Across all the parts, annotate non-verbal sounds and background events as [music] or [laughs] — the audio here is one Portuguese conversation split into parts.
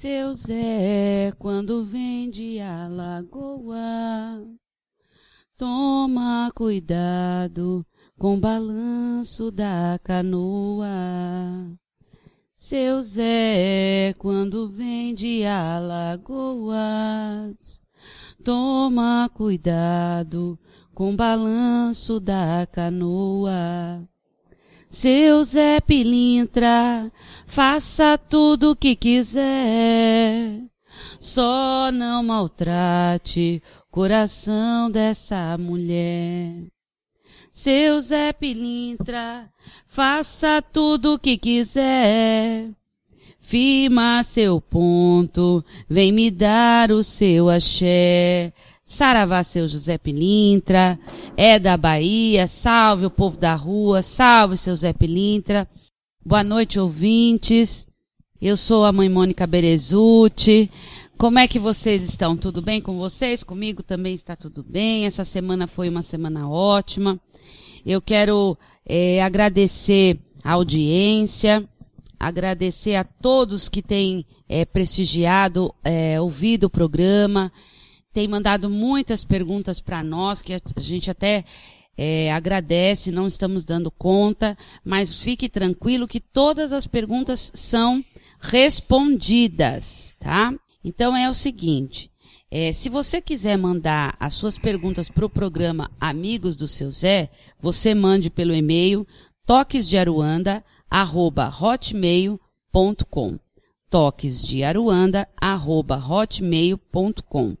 Seu Zé, quando vem de Alagoa, toma cuidado com balanço da canoa. Seu Zé, quando vem de Alagoas, toma cuidado com balanço da canoa. Seu Zé Pilintra, faça tudo o que quiser, só não maltrate o coração dessa mulher. Seu Zé Pilintra, faça tudo o que quiser. Firma seu ponto, vem me dar o seu axé. Saravá seu José Pilintra, é da Bahia, salve o povo da rua, salve seu Zé Pilintra. Boa noite, ouvintes. Eu sou a mãe Mônica Berezuti. Como é que vocês estão? Tudo bem com vocês? Comigo também está tudo bem. Essa semana foi uma semana ótima. Eu quero eh, agradecer a audiência, agradecer a todos que têm eh, prestigiado, eh, ouvido o programa, tem mandado muitas perguntas para nós, que a gente até é, agradece, não estamos dando conta, mas fique tranquilo que todas as perguntas são respondidas, tá? Então é o seguinte, é, se você quiser mandar as suas perguntas para o programa Amigos do Seu Zé, você mande pelo e-mail toquesdearuanda@hotmail.com toquesdearuanda@hotmail.com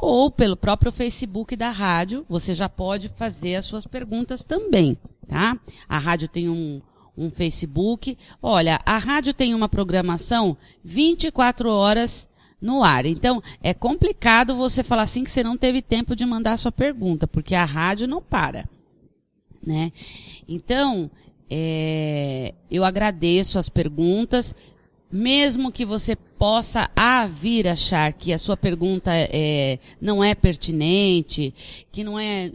ou pelo próprio Facebook da rádio, você já pode fazer as suas perguntas também, tá? A rádio tem um, um Facebook. Olha, a rádio tem uma programação 24 horas no ar. Então, é complicado você falar assim que você não teve tempo de mandar sua pergunta, porque a rádio não para, né? Então, é, eu agradeço as perguntas mesmo que você possa a vir achar que a sua pergunta é, não é pertinente, que não é,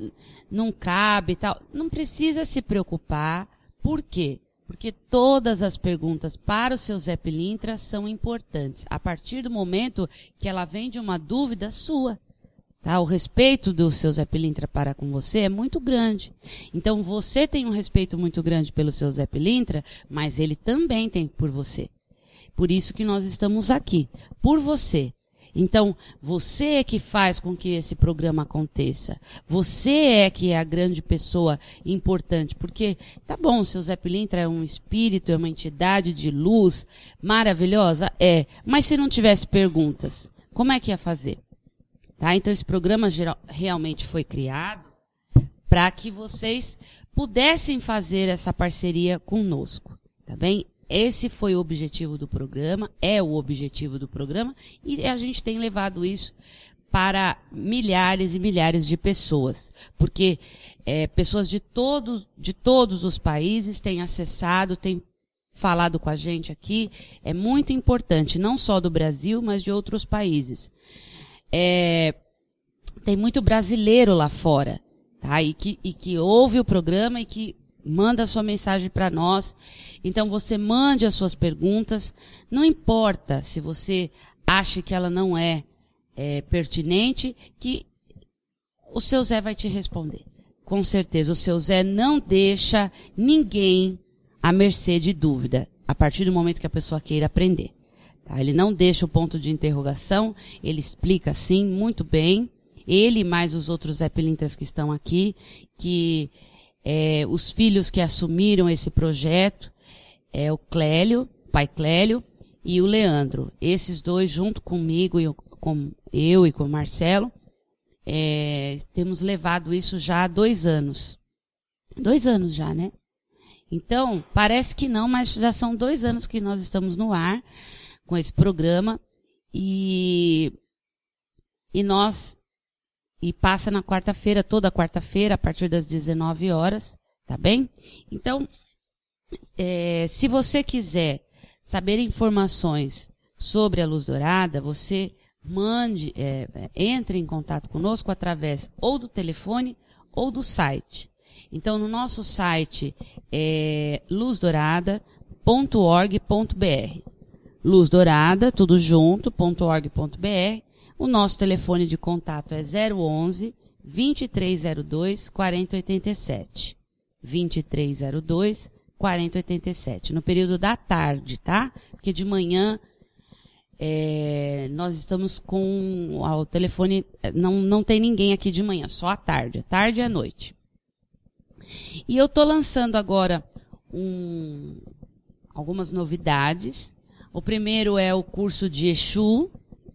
não cabe e tal, não precisa se preocupar. Por quê? Porque todas as perguntas para o seu Zé Pilintra são importantes. A partir do momento que ela vem de uma dúvida sua. Tá? O respeito do seu Zé Pilintra para com você é muito grande. Então você tem um respeito muito grande pelo seu Zé Pilintra, mas ele também tem por você. Por isso que nós estamos aqui, por você. Então, você é que faz com que esse programa aconteça. Você é que é a grande pessoa importante. Porque, tá bom, seu Zé Pilintra é um espírito, é uma entidade de luz maravilhosa? É. Mas se não tivesse perguntas, como é que ia fazer? Tá? Então, esse programa geral, realmente foi criado para que vocês pudessem fazer essa parceria conosco. Tá bem? Esse foi o objetivo do programa, é o objetivo do programa, e a gente tem levado isso para milhares e milhares de pessoas, porque é, pessoas de todos, de todos os países têm acessado, têm falado com a gente aqui, é muito importante, não só do Brasil, mas de outros países. É, tem muito brasileiro lá fora, tá? E que, e que ouve o programa e que manda a sua mensagem para nós. Então você mande as suas perguntas. Não importa se você acha que ela não é, é pertinente, que o seu Zé vai te responder. Com certeza, o seu Zé não deixa ninguém à mercê de dúvida, a partir do momento que a pessoa queira aprender. Tá? Ele não deixa o ponto de interrogação, ele explica sim, muito bem. Ele mais os outros Zé Pilintras que estão aqui, que é, os filhos que assumiram esse projeto, é o Clélio, pai Clélio, e o Leandro. Esses dois, junto comigo, e com eu e com o Marcelo, é, temos levado isso já há dois anos. Dois anos já, né? Então, parece que não, mas já são dois anos que nós estamos no ar com esse programa e, e nós e passa na quarta-feira, toda quarta-feira, a partir das 19 horas, tá bem? Então, é, se você quiser saber informações sobre a luz dourada, você mande, é, entre em contato conosco através ou do telefone ou do site. Então, no nosso site é luzdourada.org.br. Luz Dourada, tudo junto.org.br. O nosso telefone de contato é 011 2302 4087. 2302 4087. No período da tarde, tá? Porque de manhã é, nós estamos com o telefone, não, não tem ninguém aqui de manhã, só à tarde, à tarde e à noite. E eu estou lançando agora um, algumas novidades. O primeiro é o curso de Exu,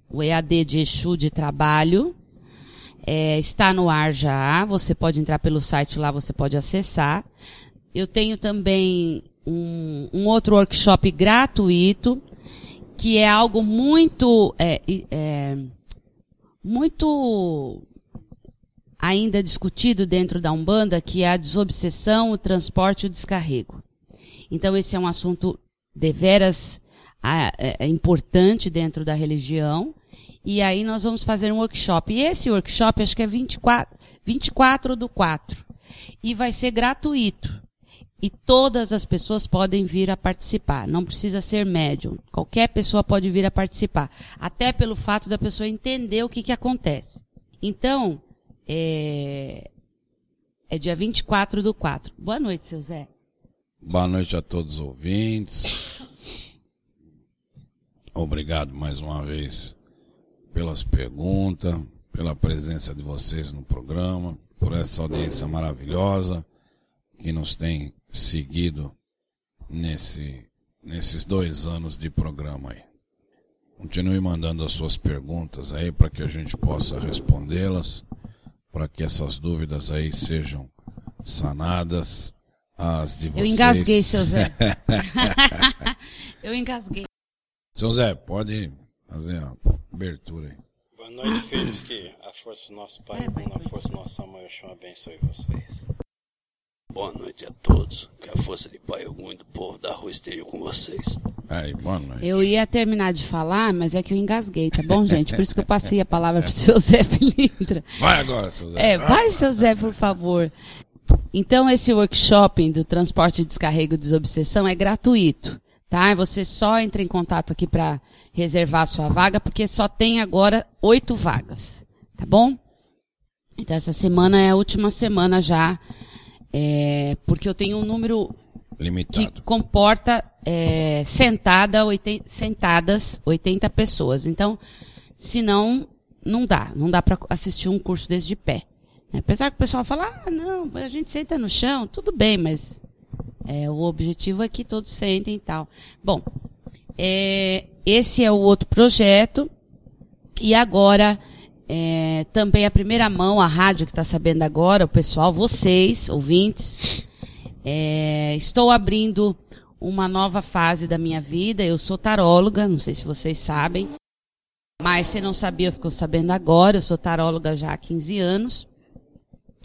o EAD de Exu de trabalho. É, está no ar já, você pode entrar pelo site lá, você pode acessar. Eu tenho também um, um outro workshop gratuito que é algo muito, é, é, muito ainda discutido dentro da Umbanda, que é a desobsessão, o transporte e o descarrego. Então esse é um assunto deveras é, é importante dentro da religião. E aí nós vamos fazer um workshop. E esse workshop acho que é 24, 24 do 4. E vai ser gratuito e todas as pessoas podem vir a participar. Não precisa ser médium. Qualquer pessoa pode vir a participar. Até pelo fato da pessoa entender o que, que acontece. Então, é, é dia 24 do 4. Boa noite, seu Zé. Boa noite a todos os ouvintes. Obrigado mais uma vez pelas perguntas, pela presença de vocês no programa, por essa audiência maravilhosa que nos tem seguido nesse, nesses dois anos de programa aí. Continue mandando as suas perguntas aí para que a gente possa respondê-las, para que essas dúvidas aí sejam sanadas. As de vocês. Eu engasguei, seu Zé. [laughs] Eu engasguei. Seu Zé, pode fazer a abertura aí. Boa noite, filhos. Que a força do nosso Pai, é, a força do nosso Mãe, eu abençoe vocês. Boa noite a todos. Que a força de Pai Algum e do povo da rua esteja com vocês. Aí, boa noite. Eu ia terminar de falar, mas é que eu engasguei, tá bom, gente? Por isso que eu passei a palavra pro seu Zé Pilintra. Vai agora, seu Zé. É, vai, seu Zé, por favor. Então, esse workshop do transporte e descarrego de desobsessão é gratuito, tá? Você só entra em contato aqui para reservar a sua vaga, porque só tem agora oito vagas, tá bom? Então, essa semana é a última semana já é, porque eu tenho um número Limitado. que comporta é, sentada, 80, sentadas 80 pessoas. Então, se não, não dá. Não dá para assistir um curso desse de pé. Apesar que o pessoal fala, ah, não, a gente senta no chão, tudo bem, mas é, o objetivo é que todos sentem e tal. Bom, é, esse é o outro projeto. E agora, é, também a primeira mão, a rádio que está sabendo agora, o pessoal, vocês, ouvintes, é, estou abrindo uma nova fase da minha vida. Eu sou taróloga, não sei se vocês sabem, mas se não sabia, eu fico sabendo agora. Eu sou taróloga já há 15 anos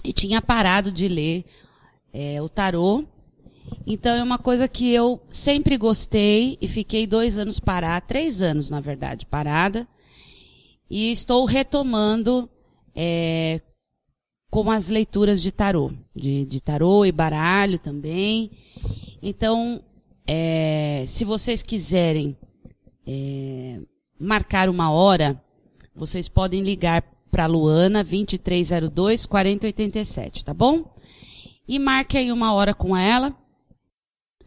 e tinha parado de ler é, o tarô. Então é uma coisa que eu sempre gostei e fiquei dois anos parada, três anos na verdade, parada e estou retomando é, com as leituras de tarô, de, de tarô e baralho também. Então, é, se vocês quiserem é, marcar uma hora, vocês podem ligar para Luana 2302 4087, tá bom? E marque aí uma hora com ela.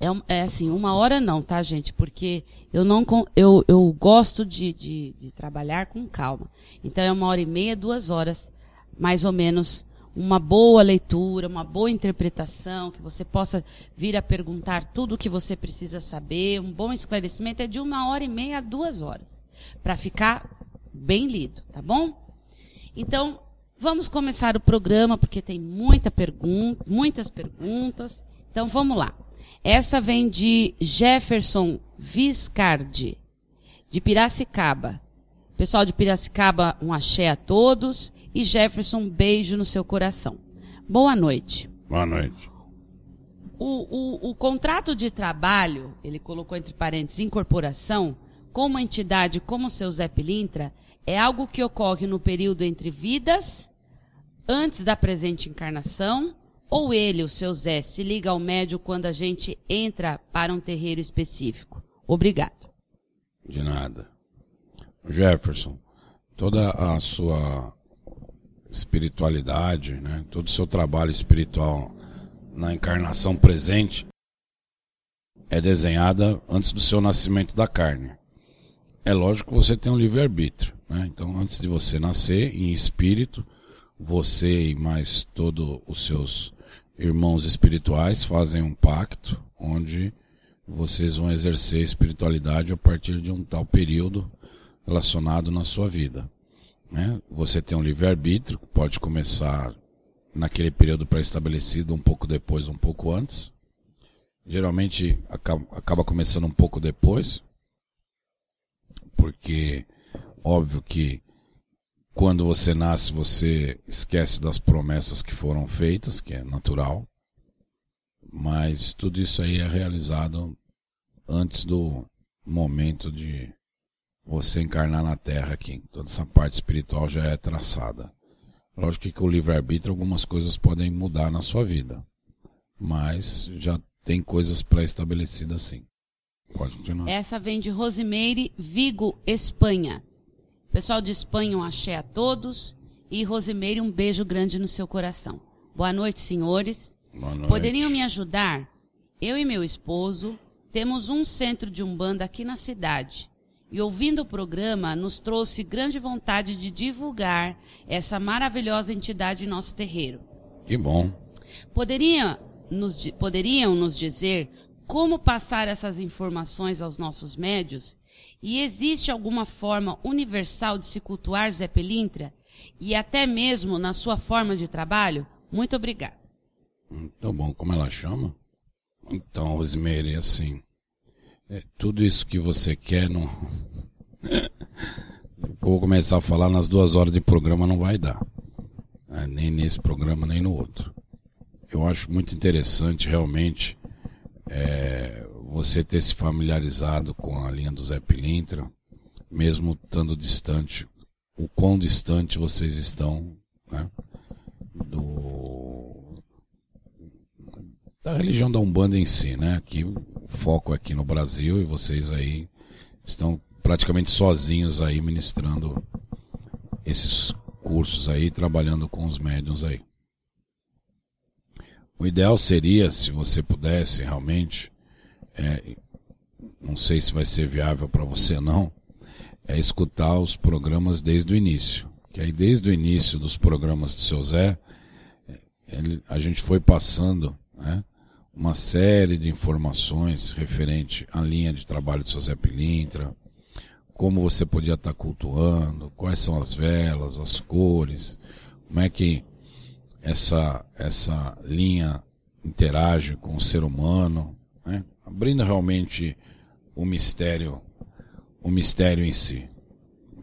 É, é, assim, uma hora não, tá, gente? Porque eu não eu, eu gosto de, de, de trabalhar com calma. Então é uma hora e meia, duas horas, mais ou menos, uma boa leitura, uma boa interpretação, que você possa vir a perguntar tudo o que você precisa saber, um bom esclarecimento é de uma hora e meia a duas horas, para ficar bem lido, tá bom? Então, vamos começar o programa, porque tem muita pergunta, muitas perguntas. Então, vamos lá. Essa vem de Jefferson Viscardi, de Piracicaba. Pessoal de Piracicaba, um axé a todos. E Jefferson, um beijo no seu coração. Boa noite. Boa noite. O, o, o contrato de trabalho, ele colocou entre parênteses, incorporação, com uma entidade como o seu Zé Pilintra, é algo que ocorre no período entre vidas, antes da presente encarnação, ou ele, o seu Zé, se liga ao médio quando a gente entra para um terreiro específico? Obrigado. De nada. Jefferson, toda a sua espiritualidade, né, todo o seu trabalho espiritual na encarnação presente é desenhada antes do seu nascimento da carne. É lógico que você tem um livre-arbítrio. Né? Então, antes de você nascer, em espírito, você e mais todos os seus irmãos espirituais fazem um pacto onde vocês vão exercer espiritualidade a partir de um tal período relacionado na sua vida. Né? Você tem um livre-arbítrio, pode começar naquele período pré-estabelecido, um pouco depois, um pouco antes. Geralmente acaba, acaba começando um pouco depois, porque óbvio que quando você nasce, você esquece das promessas que foram feitas, que é natural. Mas tudo isso aí é realizado antes do momento de você encarnar na Terra aqui. Toda essa parte espiritual já é traçada. Lógico que com o livre-arbítrio algumas coisas podem mudar na sua vida. Mas já tem coisas pré-estabelecidas sim. Pode continuar. Essa vem de Rosimeire Vigo, Espanha. Pessoal de Espanha, um axé a todos. E Rosimeire, um beijo grande no seu coração. Boa noite, senhores. Boa noite. Poderiam me ajudar? Eu e meu esposo temos um centro de umbanda aqui na cidade. E ouvindo o programa, nos trouxe grande vontade de divulgar essa maravilhosa entidade em nosso terreiro. Que bom. Poderia nos, poderiam nos dizer como passar essas informações aos nossos médios e existe alguma forma universal de se cultuar Zé Pelintra? E até mesmo na sua forma de trabalho? Muito obrigada. Muito bom. Como ela chama? Então, Rosemary, assim, é, tudo isso que você quer não... [laughs] Vou começar a falar nas duas horas de programa não vai dar. É, nem nesse programa, nem no outro. Eu acho muito interessante realmente é, você ter se familiarizado com a linha do Zé Pilintra, mesmo estando distante, o quão distante vocês estão né, do, da religião da Umbanda em si, né? Aqui, o foco é aqui no Brasil e vocês aí estão praticamente sozinhos aí ministrando esses cursos aí, trabalhando com os médiums aí. O ideal seria, se você pudesse realmente, é, não sei se vai ser viável para você não, é escutar os programas desde o início. Que aí desde o início dos programas do seu Zé, ele, a gente foi passando né, uma série de informações referente à linha de trabalho do seu Zé Pilintra, como você podia estar cultuando, quais são as velas, as cores, como é que essa, essa linha interage com o ser humano, né? Abrindo realmente o mistério, o mistério em si,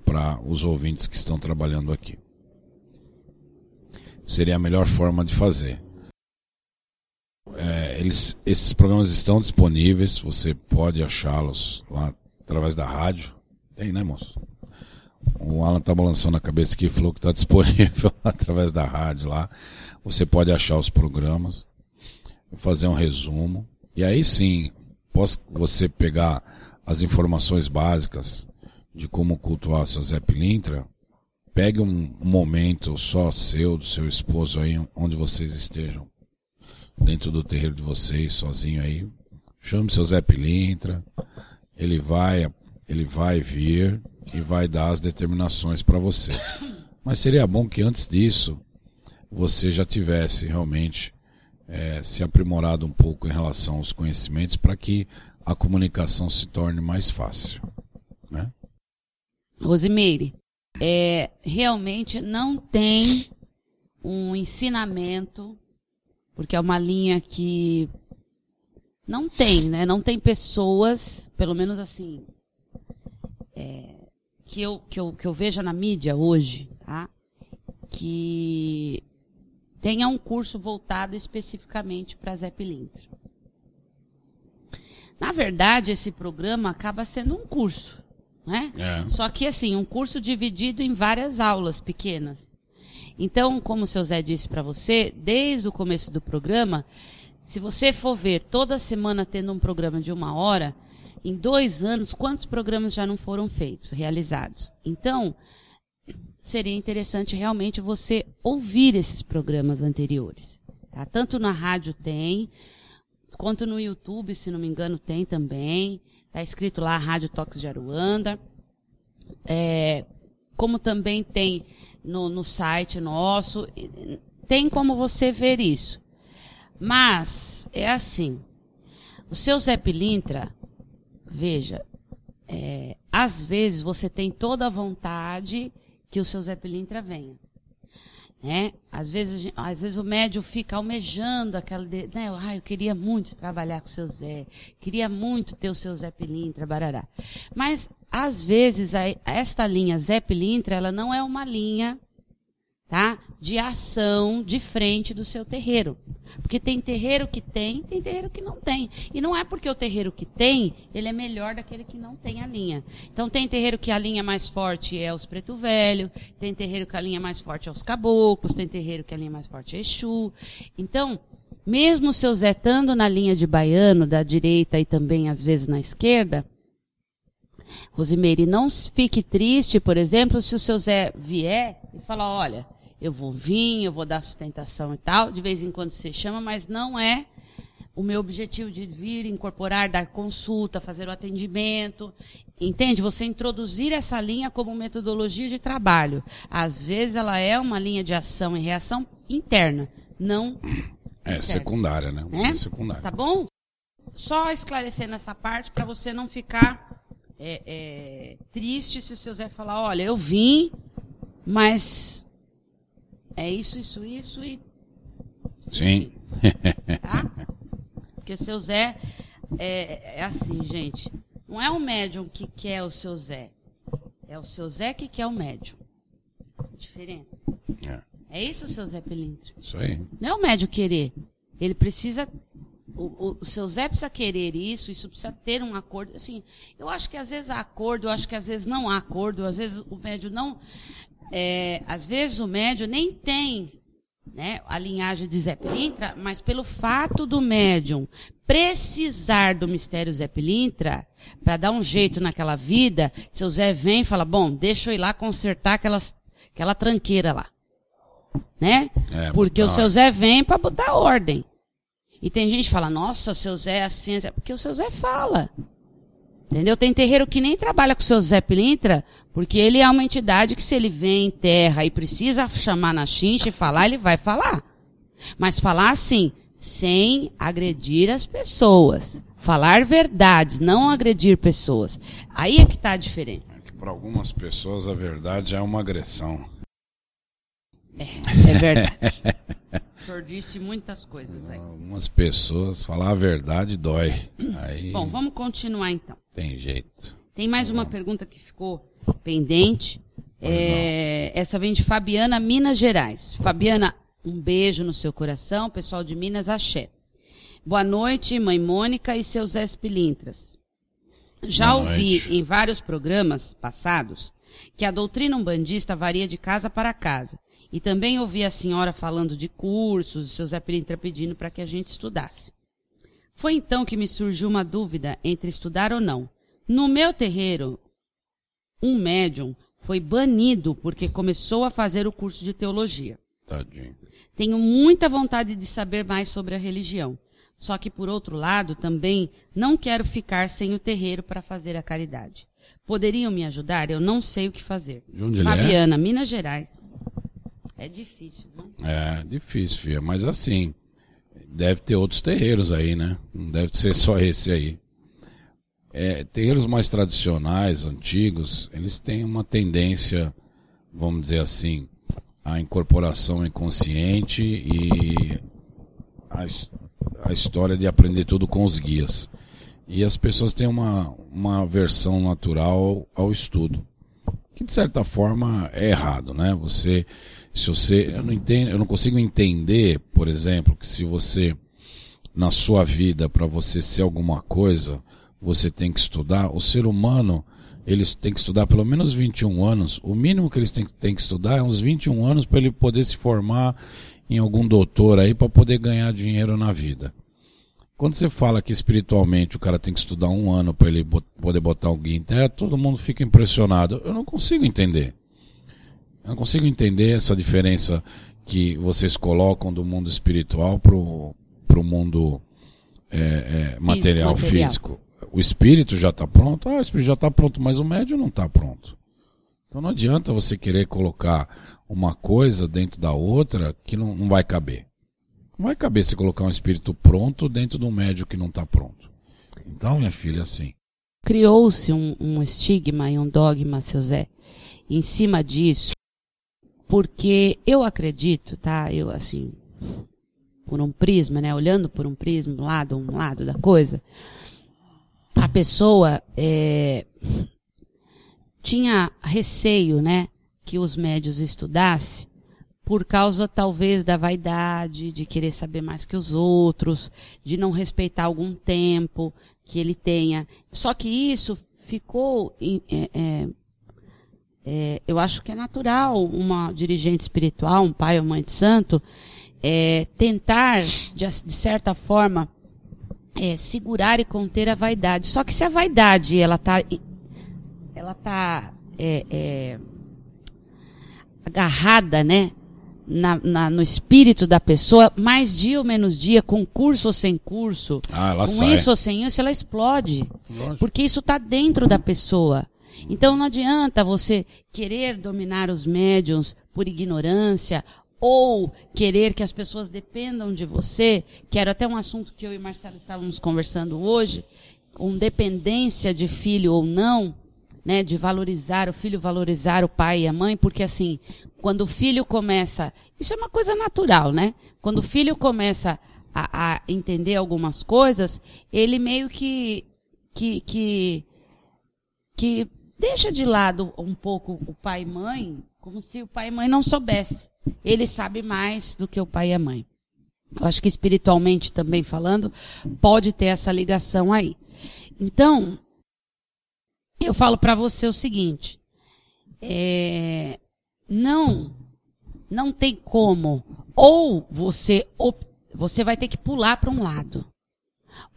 para os ouvintes que estão trabalhando aqui. Seria a melhor forma de fazer. É, eles, esses programas estão disponíveis, você pode achá-los lá através da rádio. Tem, né, moço? O Alan tá balançando a cabeça aqui falou que está disponível [laughs] através da rádio lá. Você pode achar os programas, fazer um resumo. E aí sim, você pegar as informações básicas de como cultuar seu Zé Pilintra, pegue um momento só seu, do seu esposo aí, onde vocês estejam. Dentro do terreiro de vocês, sozinho aí. Chame seu Zé Pilintra. Ele vai, ele vai vir e vai dar as determinações para você. Mas seria bom que antes disso você já tivesse realmente é, se aprimorado um pouco em relação aos conhecimentos para que a comunicação se torne mais fácil. Né? Rosimeire, é, realmente não tem um ensinamento, porque é uma linha que não tem, né? Não tem pessoas, pelo menos assim, é, que, eu, que, eu, que eu veja na mídia hoje, tá? Que tenha um curso voltado especificamente para Zé Pilintra. Na verdade, esse programa acaba sendo um curso né? É. Só que assim, um curso dividido em várias aulas pequenas. Então, como o seu Zé disse para você, desde o começo do programa, se você for ver toda semana tendo um programa de uma hora, em dois anos, quantos programas já não foram feitos, realizados? Então, seria interessante realmente você ouvir esses programas anteriores. Tá? Tanto na rádio tem, quanto no YouTube, se não me engano, tem também. Está escrito lá Rádio Toques de Aruanda. É, como também tem no, no site nosso. Tem como você ver isso. Mas, é assim. O seu Zé Pilintra, veja, é, às vezes você tem toda a vontade que o seu Zé Pilintra venha. Né? Às, vezes, às vezes o médio fica almejando aquela. Né? Ah, eu queria muito trabalhar com o seu Zé, queria muito ter o seu Zé Pilintra, barará. Mas, às vezes, a, esta linha Zé Pilintra, ela não é uma linha tá? de ação de frente do seu terreiro. Porque tem terreiro que tem, tem terreiro que não tem. E não é porque o terreiro que tem, ele é melhor daquele que não tem a linha. Então tem terreiro que a linha mais forte é os preto velho, tem terreiro que a linha mais forte é os caboclos, tem terreiro que a linha mais forte é Exu. Então, mesmo o seu Zé estando na linha de baiano, da direita e também às vezes na esquerda, Rosimeire, não fique triste, por exemplo, se o seu Zé vier e falar, olha, eu vou vir, eu vou dar sustentação e tal, de vez em quando você chama, mas não é o meu objetivo de vir, incorporar, dar consulta, fazer o atendimento. Entende? Você introduzir essa linha como metodologia de trabalho. Às vezes ela é uma linha de ação e reação interna, não. É secundária, né? É? é secundária. Tá bom? Só esclarecendo essa parte para você não ficar é, é, triste se o seu Zé falar, olha, eu vim, mas é isso, isso, isso e. Sim. Tá? Porque seu Zé é, é assim, gente. Não é o médium que quer o seu Zé. É o seu Zé que quer o médium. Diferente. É. é isso, seu Zé Pelintra? Isso aí. Não é o médium querer. Ele precisa. O, o, seu Zé precisa querer isso, isso precisa ter um acordo. Assim, eu acho que às vezes há acordo, eu acho que às vezes não há acordo, às vezes o médium não é, às vezes o médium nem tem né, a linhagem de Zé Pilintra, mas pelo fato do médium precisar do mistério Zé Pilintra, para dar um jeito naquela vida, seu Zé vem e fala, bom, deixa eu ir lá consertar aquelas, aquela tranqueira lá. Né? É, porque o seu Zé vem para botar ordem. E tem gente que fala, nossa, o seu Zé é assim, assim, porque o seu Zé fala. Entendeu? Tem terreiro que nem trabalha com o seu Zé Pilintra, porque ele é uma entidade que se ele vem em terra e precisa chamar na chincha e falar, ele vai falar. Mas falar assim, sem agredir as pessoas. Falar verdades, não agredir pessoas. Aí é que está diferente. É para algumas pessoas a verdade é uma agressão. É, é verdade. [laughs] o senhor disse muitas coisas aí. Algumas pessoas falar a verdade dói. Aí... Bom, vamos continuar então. Tem jeito. Tem mais uma pergunta que ficou pendente. É, essa vem de Fabiana, Minas Gerais. Fabiana, um beijo no seu coração. Pessoal de Minas, axé. Boa noite, mãe Mônica e seus Zé Pilintras. Já Boa ouvi noite. em vários programas passados que a doutrina umbandista varia de casa para casa. E também ouvi a senhora falando de cursos, o seu Zé Pilintra pedindo para que a gente estudasse. Foi então que me surgiu uma dúvida entre estudar ou não. No meu terreiro, um médium foi banido porque começou a fazer o curso de teologia. Tadinho. Tenho muita vontade de saber mais sobre a religião. Só que, por outro lado, também não quero ficar sem o terreiro para fazer a caridade. Poderiam me ajudar? Eu não sei o que fazer. De onde é? Fabiana, Minas Gerais. É difícil, não? É, difícil, filha. Mas assim, deve ter outros terreiros aí, né? Não deve ser só esse aí. É, terreiros mais tradicionais, antigos, eles têm uma tendência, vamos dizer assim, à incorporação inconsciente e a, a história de aprender tudo com os guias. E as pessoas têm uma, uma versão natural ao estudo, que de certa forma é errado, né? Você se você eu não entendo, eu não consigo entender, por exemplo, que se você na sua vida para você ser alguma coisa, você tem que estudar. O ser humano, eles têm que estudar pelo menos 21 anos. O mínimo que eles têm, têm que estudar é uns 21 anos para ele poder se formar em algum doutor aí para poder ganhar dinheiro na vida. Quando você fala que espiritualmente o cara tem que estudar um ano para ele bot poder botar alguém em terra, todo mundo fica impressionado. Eu não consigo entender. Eu não consigo entender essa diferença que vocês colocam do mundo espiritual pro, pro mundo é, é, material. físico. O espírito já está pronto? Ah, o espírito já está pronto, mas o médium não está pronto. Então não adianta você querer colocar uma coisa dentro da outra que não, não vai caber. Não vai caber você colocar um espírito pronto dentro de um médium que não está pronto. Então, minha filha, assim. Criou-se um, um estigma e um dogma, seu Zé, em cima disso, porque eu acredito, tá? Eu, assim, por um prisma, né? Olhando por um prisma, um lado, um lado da coisa, a pessoa é, tinha receio, né? Que os médios estudassem por causa talvez da vaidade, de querer saber mais que os outros, de não respeitar algum tempo que ele tenha. Só que isso ficou é, é, é, eu acho que é natural uma dirigente espiritual, um pai ou mãe de santo, é, tentar, de, de, certa forma, é, segurar e conter a vaidade. Só que se a vaidade ela está ela tá é, é, agarrada, né, na, na, no espírito da pessoa, mais dia ou menos dia, com curso ou sem curso, ah, com sai. isso ou sem isso, ela explode. Lógico. Porque isso está dentro da pessoa. Então não adianta você querer dominar os médiums por ignorância ou querer que as pessoas dependam de você, que era até um assunto que eu e Marcelo estávamos conversando hoje, com dependência de filho ou não, né, de valorizar o filho, valorizar o pai e a mãe, porque assim, quando o filho começa, isso é uma coisa natural, né? Quando o filho começa a, a entender algumas coisas, ele meio que, que, que, que deixa de lado um pouco o pai e mãe, como se o pai e mãe não soubesse. Ele sabe mais do que o pai e a mãe. Eu acho que espiritualmente também falando, pode ter essa ligação aí. Então, eu falo para você o seguinte: é, não, não tem como. Ou você, você vai ter que pular para um lado.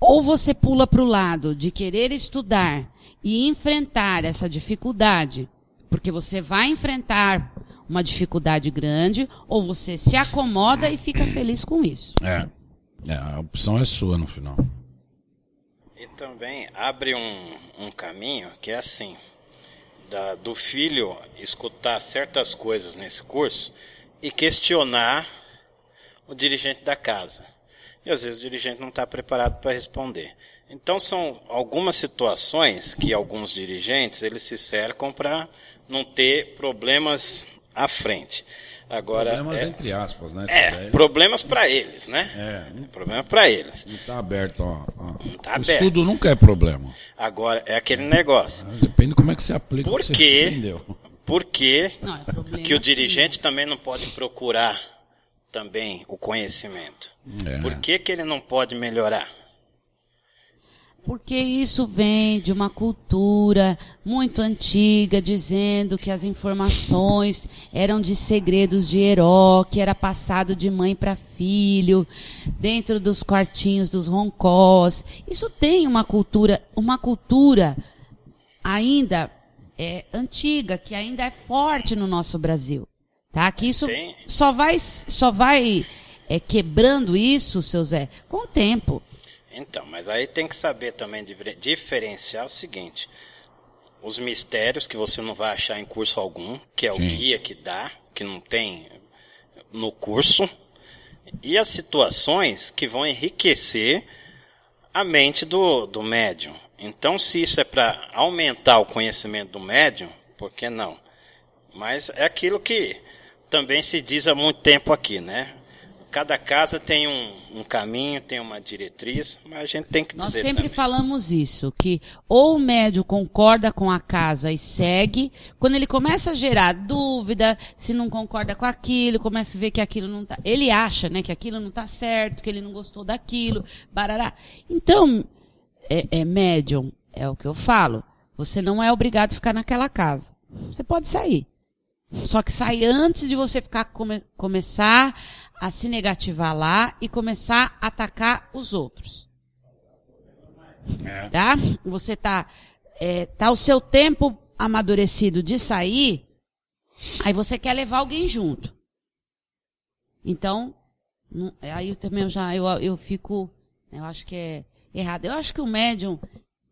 Ou você pula para o lado de querer estudar e enfrentar essa dificuldade, porque você vai enfrentar uma dificuldade grande, ou você se acomoda e fica feliz com isso. É. é a opção é sua no final. E também abre um, um caminho que é assim, da, do filho escutar certas coisas nesse curso e questionar o dirigente da casa. E às vezes o dirigente não está preparado para responder. Então são algumas situações que alguns dirigentes eles se cercam para não ter problemas à frente. Agora, problemas é, entre aspas, né? É, problemas para eles, né? É. Problema para eles. Não está aberto, ó. ó. Não tá o aberto. estudo nunca é problema. Agora, é aquele negócio. Depende como é que você aplica. Por quê? Por que, Não, é que o dirigente também não pode procurar também o conhecimento? É. Por que, que ele não pode melhorar? Porque isso vem de uma cultura muito antiga, dizendo que as informações eram de segredos de Heró, que era passado de mãe para filho, dentro dos quartinhos dos roncós. Isso tem uma cultura, uma cultura ainda é, antiga, que ainda é forte no nosso Brasil. Tá? Que isso só vai, só vai é, quebrando isso, seu Zé, com o tempo. Então, mas aí tem que saber também diferenciar o seguinte: os mistérios que você não vai achar em curso algum, que é o Sim. guia que dá, que não tem no curso, e as situações que vão enriquecer a mente do, do médium. Então, se isso é para aumentar o conhecimento do médium, por que não? Mas é aquilo que também se diz há muito tempo aqui, né? Cada casa tem um, um caminho, tem uma diretriz, mas a gente tem que Nós dizer sempre também. falamos isso, que ou o médio concorda com a casa e segue, quando ele começa a gerar dúvida, se não concorda com aquilo, começa a ver que aquilo não tá, ele acha, né, que aquilo não tá certo, que ele não gostou daquilo, barará. Então, é, é médium, é o que eu falo, você não é obrigado a ficar naquela casa. Você pode sair. Só que sai antes de você ficar come- começar a se negativar lá e começar a atacar os outros É. tá? Você tá, é, tá o seu tempo amadurecido de sair, aí você quer levar alguém junto. Então, não- aí eu também eu já, eu, eu fico, eu acho que é errado. Eu acho que o médium,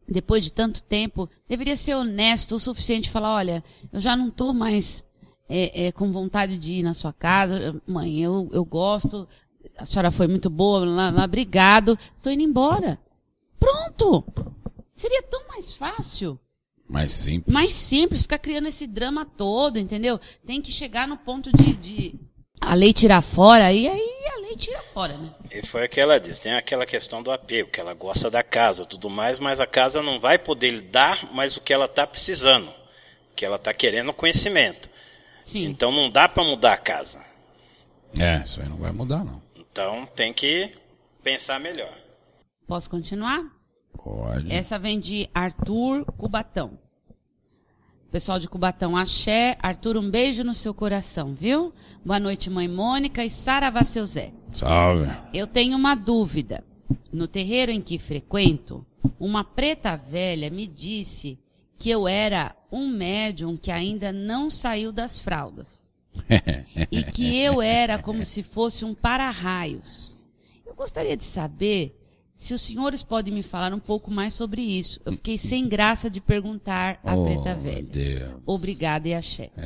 depois de tanto tempo, deveria ser honesto o suficiente e falar, olha, eu já não tô mais é, é, com vontade de ir na sua casa, mãe, eu, eu gosto, a senhora foi muito boa, lá, lá, obrigado, tô indo embora. Pronto! Seria tão mais fácil, Mais simples. mais simples, ficar criando esse drama todo, entendeu? Tem que chegar no ponto de, de a lei tirar fora, e aí a lei tira fora, né? E foi o que ela disse. Tem aquela questão do apego, que ela gosta da casa, tudo mais, mas a casa não vai poder lhe dar mais o que ela está precisando, que ela está querendo conhecimento. Sim. Então não dá para mudar a casa. É, isso aí não vai mudar, não. Então tem que pensar melhor. Posso continuar? Pode. Essa vem de Arthur Cubatão. Pessoal de Cubatão, axé. Arthur, um beijo no seu coração, viu? Boa noite, mãe Mônica e Saravá seu Zé. Salve. Eu tenho uma dúvida. No terreiro em que frequento, uma preta velha me disse que eu era um médium que ainda não saiu das fraldas. [laughs] e que eu era como se fosse um para-raios. Eu gostaria de saber se os senhores podem me falar um pouco mais sobre isso. Eu fiquei sem graça de perguntar à Oh, preta velha. Deus. Obrigada e axé. [laughs]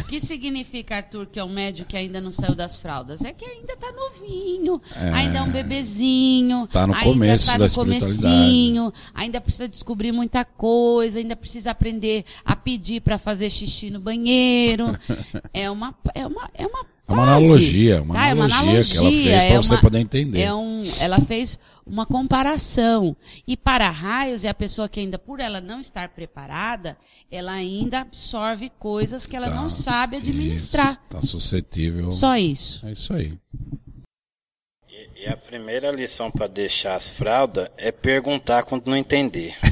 O que significa, Arthur, que é um médio que ainda não saiu das fraldas? É que ainda tá novinho, É. ainda é um bebezinho. Tá no ainda começo tá no comecinho, ainda precisa descobrir muita coisa, ainda precisa aprender a pedir para fazer xixi no banheiro. [laughs] É uma, é uma, é uma É uma analogia, uma tá? É uma analogia que ela fez analogia, pra é você poder entender. É um, ela fez uma comparação. E para raios é a pessoa que ainda, por ela não estar preparada, ela ainda absorve coisas que ela Tá. não sabe administrar. Isso, tá suscetível. Só isso. É isso aí. E, e a primeira lição para deixar as fraldas é perguntar quando não entender. [laughs]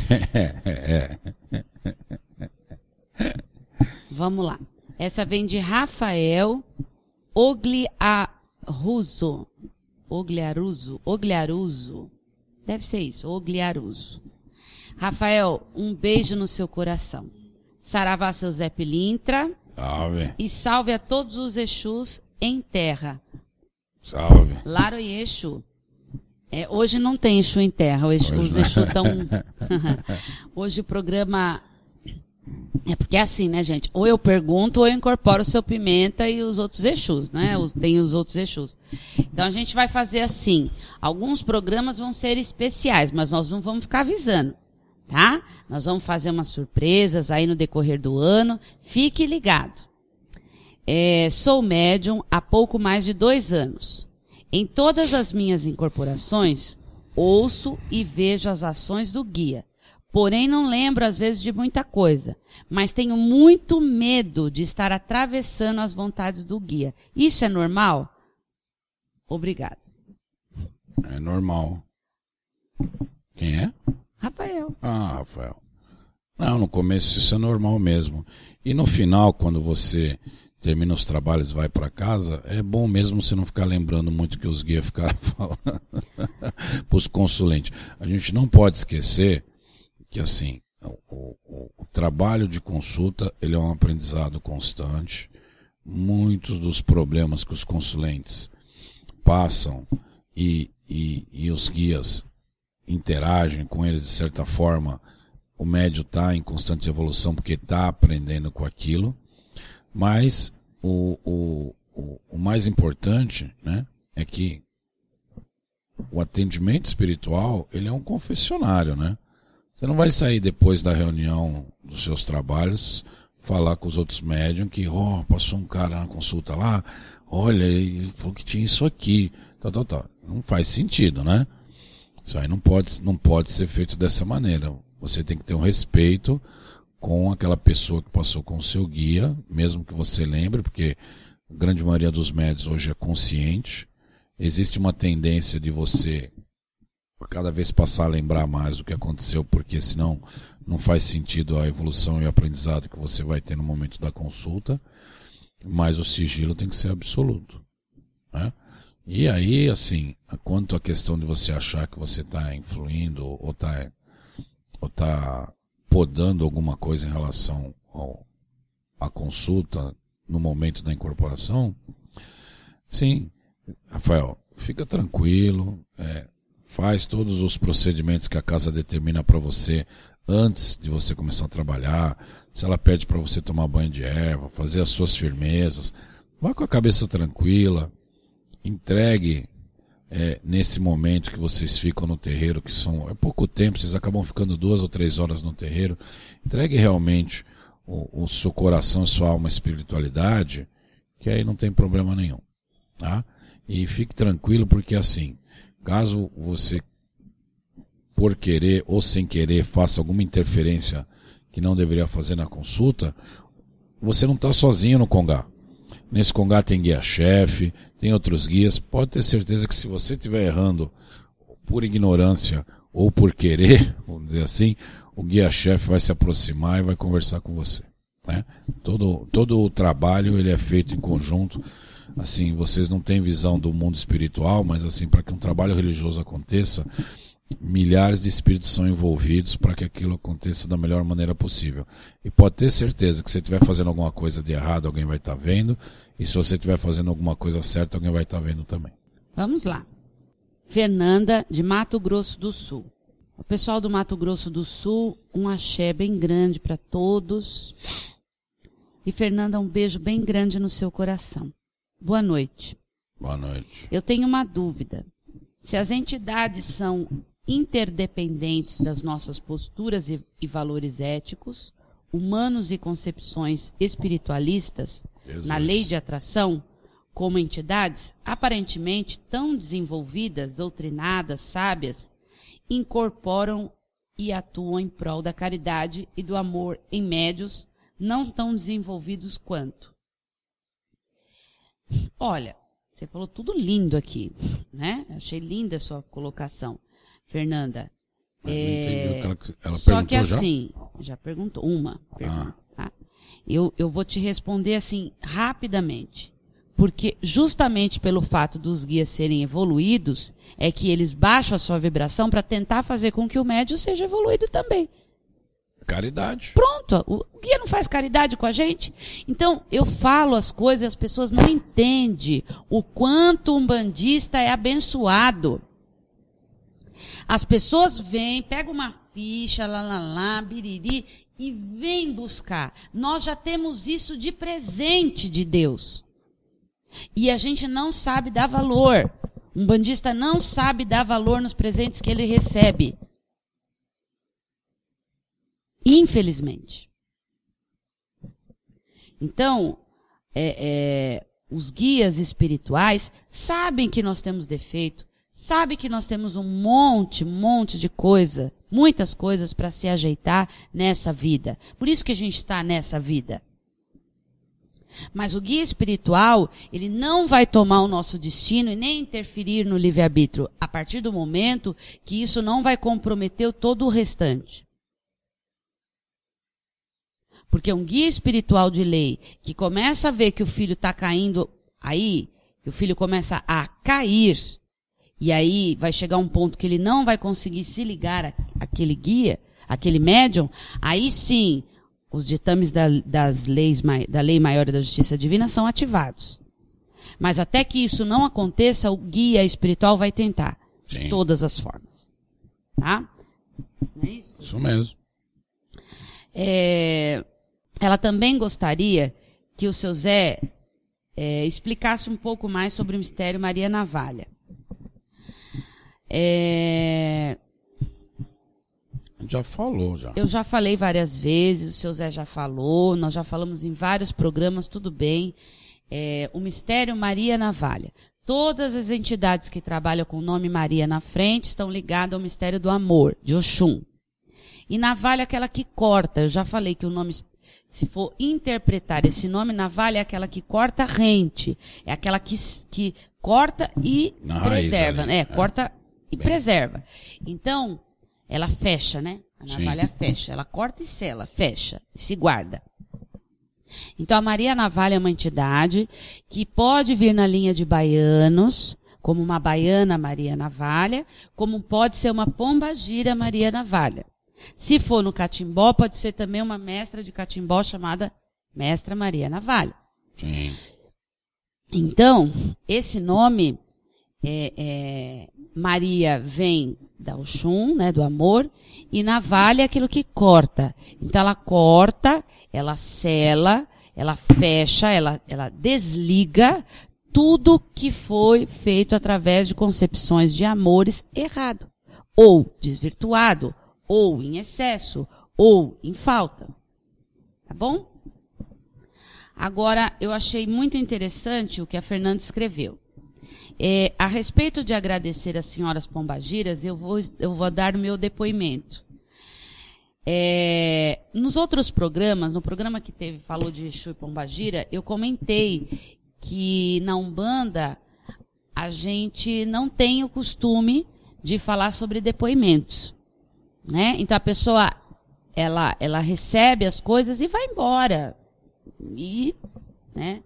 Vamos lá. Essa vem de Rafael Ogliaruso. Ogliaruso. Ogliaruso. Deve ser isso, Ogliaruso. Rafael, um beijo no seu coração. Saravá seu Zé Pilintra Salve. e salve a todos os Exus em terra. Salve. Laro e Exu. É, hoje não tem Exu em terra, Exu- os não. Exu estão... [laughs] [laughs] hoje o programa... É porque é assim, né, gente? Ou eu pergunto ou eu incorporo o seu Pimenta e os outros Exus, né? Tem os outros Exus. Então a gente vai fazer assim. Alguns programas vão ser especiais, mas nós não vamos ficar avisando, tá? Nós vamos fazer umas surpresas aí no decorrer do ano. Fique ligado. É, sou médium há pouco mais de dois anos. Em todas as minhas incorporações, ouço e vejo as ações do guia. Porém, não lembro às vezes de muita coisa. Mas tenho muito medo de estar atravessando as vontades do guia. Isso é normal? Obrigado. É normal. Quem é? Rafael. Ah, Rafael. Não, no começo isso é normal mesmo. E no final, quando você termina os trabalhos e vai para casa, é bom mesmo você não ficar lembrando muito que os guias ficaram [laughs] falando para os consulentes. A gente não pode esquecer que assim, o, o, o, trabalho de consulta ele é um aprendizado constante. Muitos dos problemas que os consulentes passam e, e, e os guias interagem com eles de certa forma, o médio está em constante evolução porque está aprendendo com aquilo, mas o, o, o, o, mais importante né, é que o atendimento espiritual ele é um confessionário, né? Você não vai sair depois da reunião dos seus trabalhos falar com os outros médiums que, oh, passou um cara na consulta lá, olha, ele falou que tinha isso aqui, tal, tal, tal. Não faz sentido, né? Isso aí não pode, não pode ser feito dessa maneira. Você tem que ter um respeito com aquela pessoa que passou com o seu guia, mesmo que você lembre, porque a grande maioria dos médios hoje é consciente. Existe uma tendência de você cada vez passar a lembrar mais do que aconteceu, porque senão não faz sentido a evolução e o aprendizado que você vai ter no momento da consulta. Mas o sigilo tem que ser absoluto. Né? E aí, assim, quanto à questão de você achar que você está influindo ou está ou tá podando alguma coisa em relação ao, à consulta no momento da incorporação, sim, Rafael, fica tranquilo, é, faz todos os procedimentos que a casa determina para você antes de você começar a trabalhar. Se ela pede para você tomar banho de erva, fazer as suas firmezas, vá com a cabeça tranquila, entregue é, nesse momento que vocês ficam no terreiro, que são é pouco tempo, vocês acabam ficando duas ou três horas no terreiro, entregue realmente o, o seu coração, sua alma, espiritualidade, que aí não tem problema nenhum, tá? E fique tranquilo porque assim, caso você por querer ou sem querer faça alguma interferência que não deveria fazer na consulta, você não está sozinho no Congá. Nesse Congá tem guia-chefe, tem outros guias. Pode ter certeza que se você estiver errando por ignorância ou por querer, [laughs] vamos dizer assim, o guia-chefe vai se aproximar e vai conversar com você. Né? Todo, todo o trabalho ele é feito em conjunto. Assim, vocês não têm visão do mundo espiritual, mas assim, para que um trabalho religioso aconteça, milhares de espíritos são envolvidos para que aquilo aconteça da melhor maneira possível. E pode ter certeza que se estiver fazendo alguma coisa de errado, alguém vai estar tá vendo, e se você estiver fazendo alguma coisa certa, alguém vai estar tá vendo também. Vamos lá. Fernanda, de Mato Grosso do Sul. O pessoal do Mato Grosso do Sul, um axé bem grande para todos. E Fernanda, um beijo bem grande no seu coração. Boa noite. Boa noite. Eu tenho uma dúvida. Se as entidades são interdependentes das nossas posturas e, e valores éticos, humanos e concepções espiritualistas Jesus. na lei de atração, como entidades aparentemente tão desenvolvidas, doutrinadas, sábias, incorporam e atuam em prol da caridade e do amor em médios não tão desenvolvidos quanto. Olha, você falou tudo lindo aqui, né? Achei linda a sua colocação. Fernanda. É... Ela, ela Só que assim, já, já perguntou, uma pergunta, ah. tá? eu, eu vou te responder assim, rapidamente. Porque justamente pelo fato dos guias serem evoluídos, é que eles baixam a sua vibração para tentar fazer com que o médio seja evoluído também. Caridade. Pronto, o guia não faz caridade com a gente? Então, eu falo as coisas e as pessoas não entendem o quanto um bandista é abençoado. As pessoas vêm, pegam uma ficha, lá, lá, lá, biriri, e vêm buscar. Nós já temos isso de presente de Deus. E a gente não sabe dar valor. Um bandista não sabe dar valor nos presentes que ele recebe. Infelizmente. Então, é, é, os guias espirituais sabem que nós temos defeito, sabe que nós temos um monte, monte de coisa, muitas coisas para se ajeitar nessa vida. Por isso que a gente está nessa vida. Mas o guia espiritual, ele não vai tomar o nosso destino e nem interferir no livre-arbítrio, a partir do momento que isso não vai comprometer todo o restante. Porque um guia espiritual de lei que começa a ver que o filho está caindo aí, que o filho começa a cair, e aí vai chegar um ponto que ele não vai conseguir se ligar àquele guia, aquele médium, aí sim os ditames da, das leis, da lei maior e da justiça divina são ativados. Mas até que isso não aconteça, o guia espiritual vai tentar. Sim. De todas as formas. Tá? Não é isso? Isso mesmo. É, ela também gostaria que o seu Zé é, explicasse um pouco mais sobre o mistério Maria Navalha. É, já falou, já. Eu já falei várias vezes, o seu Zé já falou, nós já falamos em vários programas, tudo bem. É, o mistério Maria Navalha. Todas as entidades que trabalham com o nome Maria na frente estão ligadas ao mistério do amor, de Oxum. E navalha é aquela que corta. Eu já falei que o nome, se for interpretar esse nome, navalha é aquela que corta rente. É aquela que, que corta e Na preserva. Raiz, né? É, corta e Bem. preserva. Então, ela fecha, né? A navalha Sim. fecha. Ela corta e sela, fecha, se guarda. Então a Maria Navalha é uma entidade que pode vir na linha de baianos, como uma baiana Maria Navalha, como pode ser uma pomba gira Maria Navalha. Se for no catimbó, pode ser também uma mestra de catimbó chamada Mestra Maria Navalha. Sim. Então, esse nome é, é, Maria vem da Oxum, né, do amor, e navalha é aquilo que corta. Então ela corta, ela sela, ela fecha, ela, ela desliga tudo que foi feito através de concepções de amores errado, ou desvirtuado, ou em excesso, ou em falta. Tá bom? Agora, eu achei muito interessante o que a Fernanda escreveu. É, a respeito de agradecer as senhoras pombagiras, eu vou, eu vou dar o meu depoimento. É, nos outros programas, no programa que teve, falou de Exu e Pombagira, eu comentei que na Umbanda a gente não tem o costume de falar sobre depoimentos. Né? Então a pessoa ela, ela recebe as coisas e vai embora. E, né?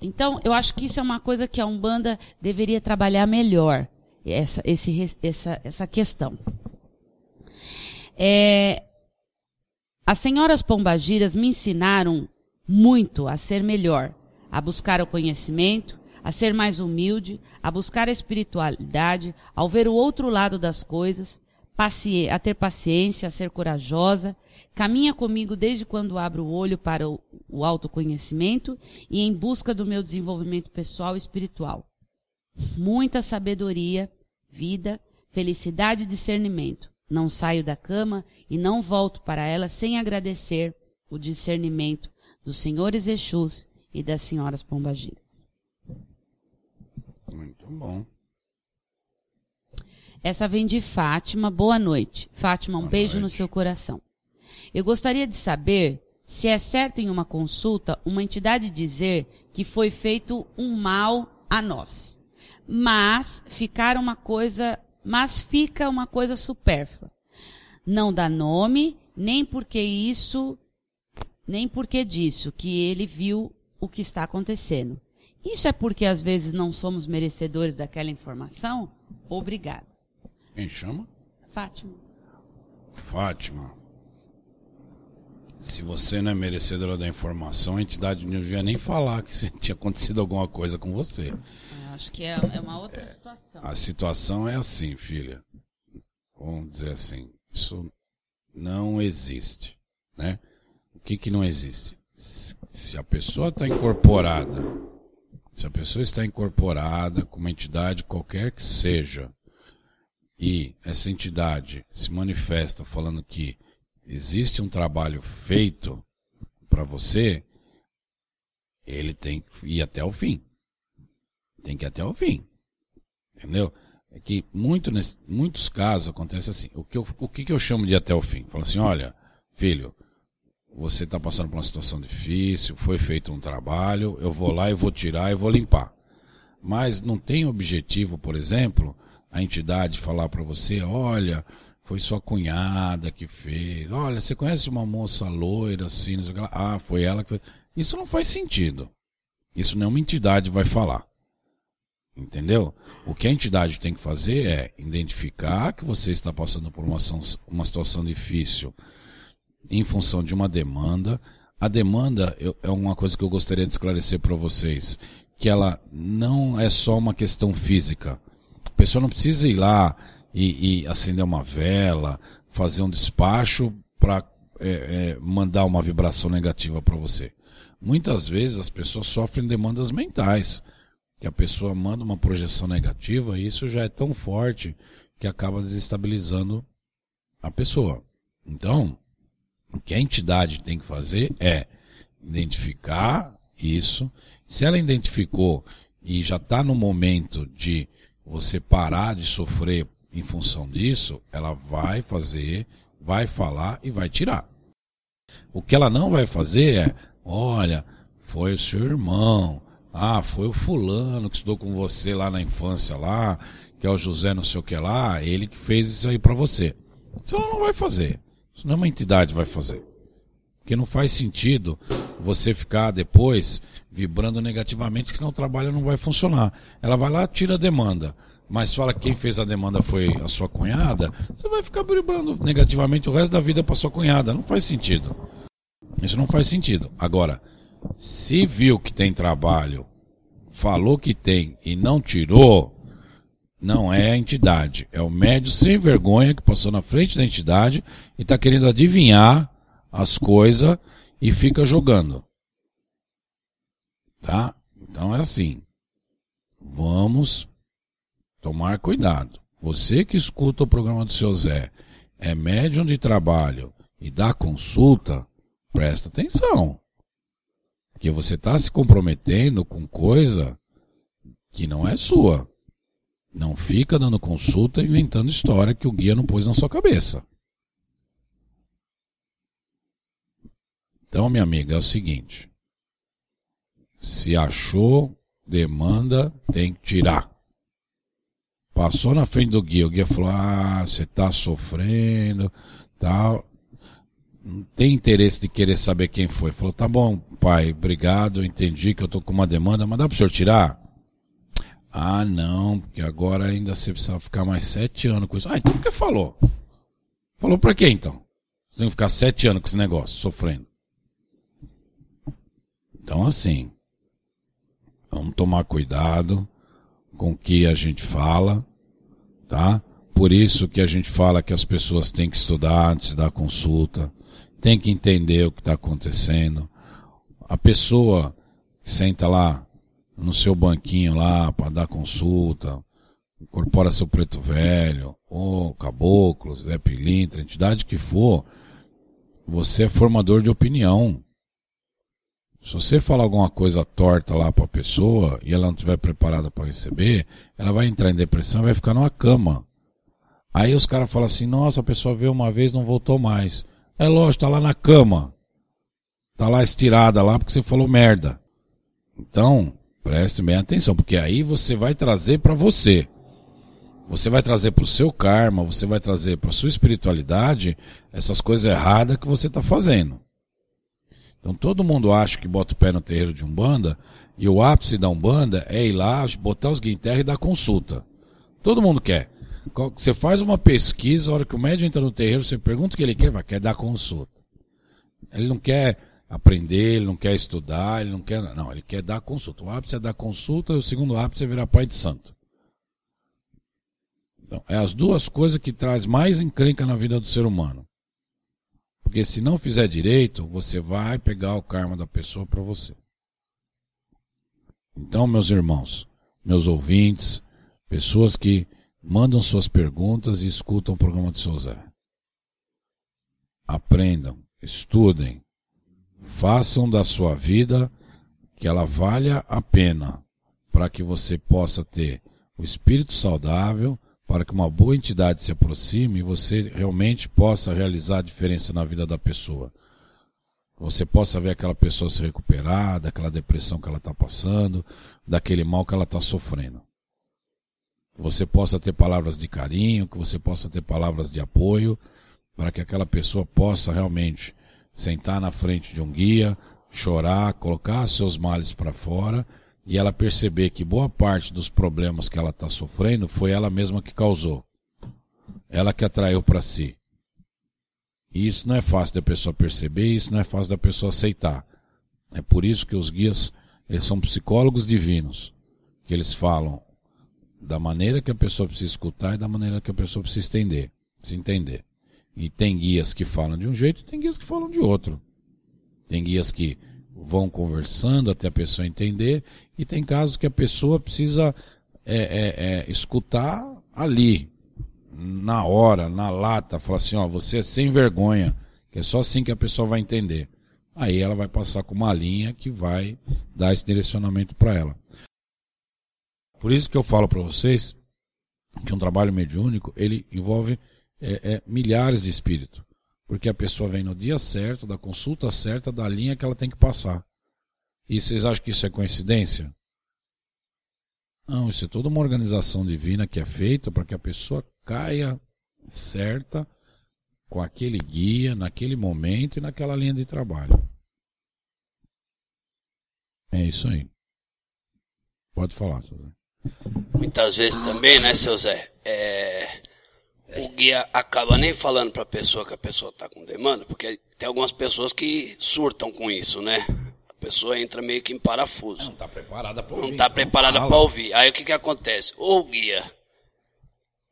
Então, eu acho que isso é uma coisa que a Umbanda deveria trabalhar melhor, essa, esse, essa, essa questão. É, as senhoras pombagiras me ensinaram muito a ser melhor, a buscar o conhecimento, a ser mais humilde, a buscar a espiritualidade, ao ver o outro lado das coisas, a ter paciência, a ser corajosa, Caminha comigo desde quando abro o olho para o, autoconhecimento e em busca do meu desenvolvimento pessoal e espiritual. Muita sabedoria, vida, felicidade e discernimento. Não saio da cama e não volto para ela sem agradecer o discernimento dos senhores Exus e das senhoras Pombagiras. Muito bom. Essa vem de Fátima. Boa noite. Fátima, um Boa beijo noite. no seu coração. Eu gostaria de saber se é certo em uma consulta uma entidade dizer que foi feito um mal a nós, mas ficar uma coisa, mas fica uma coisa supérflua. Não dá nome, nem porque isso, nem porque disso que ele viu o que está acontecendo. Isso é porque às vezes não somos merecedores daquela informação? Obrigado. Quem chama? Fátima. Fátima se você não é merecedora da informação, a entidade não devia nem falar que [laughs] tinha acontecido alguma coisa com você. acho que é, é uma outra é, situação. A situação é assim, filha. Vamos dizer assim, isso não existe, né? O que que não existe? Se a pessoa está incorporada, se a pessoa está incorporada com uma entidade qualquer que seja, e essa entidade se manifesta falando que existe um trabalho feito para você, ele tem que ir até o fim. Tem que ir até o fim. Entendeu? É que muito, nesse, muitos casos acontece assim. O que, eu, o que, que eu chamo de até o fim? Fala assim, olha, filho, você está passando por uma situação difícil, foi feito um trabalho, eu vou lá e vou tirar e vou limpar. Mas não tem objetivo, por exemplo, a entidade falar para você, olha, foi sua cunhada que fez, olha, você conhece uma moça loira assim, ah, foi ela que fez. Isso não faz sentido. Isso nenhuma entidade vai falar. Entendeu? O que a entidade tem que fazer é identificar que você está passando por uma, uma situação difícil em função de uma demanda. A demanda eu, é uma coisa que eu gostaria de esclarecer para vocês, que ela não é só uma questão física. Pessoa não precisa ir lá e, e acender uma vela, fazer um despacho para é, é, mandar uma vibração negativa para você. Muitas vezes as pessoas sofrem demandas mentais que a pessoa manda uma projeção negativa, e isso já é tão forte que acaba desestabilizando a pessoa. Então, o que a entidade tem que fazer é identificar isso. Se ela identificou e já está no momento de você parar de sofrer em função disso, ela vai fazer, vai falar e vai tirar. O que ela não vai fazer é, olha, foi o seu irmão, ah, foi o fulano que estudou com você lá na infância lá, que é o José não sei o que lá, ele que fez isso aí para você. Isso ela não vai fazer. Isso não é uma entidade vai fazer. Porque não faz sentido você ficar depois vibrando negativamente, que senão o trabalho não vai funcionar. Ela vai lá, tira a demanda, mas fala que quem fez a demanda foi a sua cunhada, você vai ficar vibrando negativamente o resto da vida para sua cunhada. Não faz sentido. Isso não faz sentido. Agora, se viu que tem trabalho, falou que tem e não tirou, não é a entidade. É o médio sem vergonha que passou na frente da entidade e está querendo adivinhar as coisas e fica jogando. Tá? Então é assim. Vamos tomar cuidado. Você que escuta o programa do seu Zé, é médium de trabalho e dá consulta, presta atenção. Porque você está se comprometendo com coisa que não é sua. Não fica dando consulta inventando história que o guia não pôs na sua cabeça. Então, minha amiga, é o seguinte: se achou demanda, tem que tirar. Passou na frente do guia, o guia falou: Ah, você está sofrendo, tal não tem interesse de querer saber quem foi. Falou, tá bom, pai, obrigado, entendi que eu tô com uma demanda, mas dá pro senhor tirar? Ah, não, porque agora ainda você precisa ficar mais sete anos com isso. Ah, então por que falou? Falou pra quê então? Você tem que ficar sete anos com esse negócio, sofrendo. Então assim, vamos tomar cuidado com o que a gente fala, tá? Por isso que a gente fala que as pessoas têm que estudar antes da consulta tem que entender o que está acontecendo. A pessoa senta lá no seu banquinho lá para dar consulta, incorpora seu preto velho, ou caboclo, Zé Pilintra, entidade que for, você é formador de opinião. Se você falar alguma coisa torta lá para a pessoa e ela não estiver preparada para receber, ela vai entrar em depressão e vai ficar numa cama. Aí os caras falam assim: nossa, a pessoa veio uma vez não voltou mais. É lógico, tá lá na cama. Tá lá estirada lá porque você falou merda. Então, preste bem atenção, porque aí você vai trazer para você. Você vai trazer para o seu karma, você vai trazer para sua espiritualidade essas coisas erradas que você está fazendo. Então todo mundo acha que bota o pé no terreiro de Umbanda e o ápice da Umbanda é ir lá, botar os guinterra e dar consulta. Todo mundo quer. Você faz uma pesquisa, a hora que o médium entra no terreiro, você pergunta o que ele quer, vai, quer dar consulta. Ele não quer aprender, ele não quer estudar, ele não quer. Não, ele quer dar consulta. O ápice é dar consulta e o segundo ápice é virar pai de santo. Então, é as duas coisas que traz mais encrenca na vida do ser humano. Porque se não fizer direito, você vai pegar o karma da pessoa para você. Então, meus irmãos, meus ouvintes, pessoas que mandam suas perguntas e escutam o programa de seu Zé. Aprendam, estudem, façam da sua vida que ela valha a pena para que você possa ter o espírito saudável, para que uma boa entidade se aproxime e você realmente possa realizar a diferença na vida da pessoa. Você possa ver aquela pessoa se recuperar daquela depressão que ela está passando, daquele mal que ela está sofrendo. Você possa ter palavras de carinho, que você possa ter palavras de apoio, para que aquela pessoa possa realmente sentar na frente de um guia, chorar, colocar seus males para fora e ela perceber que boa parte dos problemas que ela está sofrendo foi ela mesma que causou. Ela que atraiu para si. E isso não é fácil da pessoa perceber, isso não é fácil da pessoa aceitar. É por isso que os guias, eles são psicólogos divinos, que eles falam da maneira que a pessoa precisa escutar e da maneira que a pessoa precisa entender, se entender. E tem guias que falam de um jeito e tem guias que falam de outro. Tem guias que vão conversando até a pessoa entender, e tem casos que a pessoa precisa é, é, é, escutar ali, na hora, na lata, falar assim, ó, você é sem vergonha, que é só assim que a pessoa vai entender. Aí ela vai passar com uma linha que vai dar esse direcionamento para ela. Por isso que eu falo para vocês que um trabalho mediúnico, ele envolve é, é, milhares de espíritos. Porque a pessoa vem no dia certo, da consulta certa, da linha que ela tem que passar. E vocês acham que isso é coincidência? Não, isso é toda uma organização divina que é feita para que a pessoa caia certa com aquele guia, naquele momento e naquela linha de trabalho. É isso aí. Pode falar, seu Zé. Muitas vezes também, né, seu Zé? É o guia acaba nem falando para a pessoa que a pessoa está com demanda, porque tem algumas pessoas que surtam com isso, né? A pessoa entra meio que em parafuso. Não está preparada para ouvir. Não está preparada para ouvir. Aí o que, que acontece? Ou o guia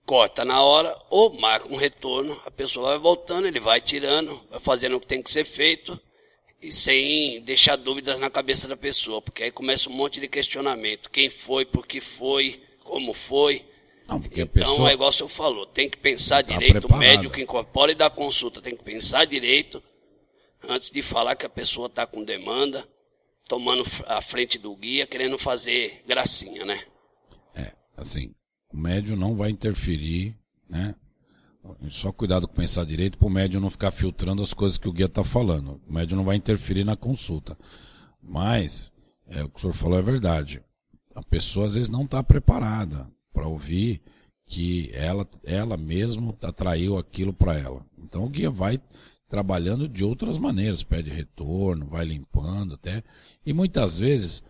corta na hora, ou marca um retorno, a pessoa vai voltando, ele vai tirando, vai fazendo o que tem que ser feito, e sem deixar dúvidas na cabeça da pessoa, porque aí começa um monte de questionamento. Quem foi, por que foi, como foi. Não, então, pessoa... é igual o senhor falou, tem que pensar tá direito, preparada. o médico que incorpora e dá consulta, tem que pensar direito antes de falar que a pessoa está com demanda, tomando a frente do guia, querendo fazer gracinha, né? É, assim, o médium não vai interferir, né? Só cuidado com pensar direito para o médium não ficar filtrando as coisas que o guia está falando. O médium não vai interferir na consulta. Mas, é, o que o senhor falou é verdade. A pessoa às vezes não está preparada para ouvir que ela, ela mesmo atraiu aquilo para ela. Então o guia vai trabalhando de outras maneiras, pede retorno, vai limpando até. E muitas vezes,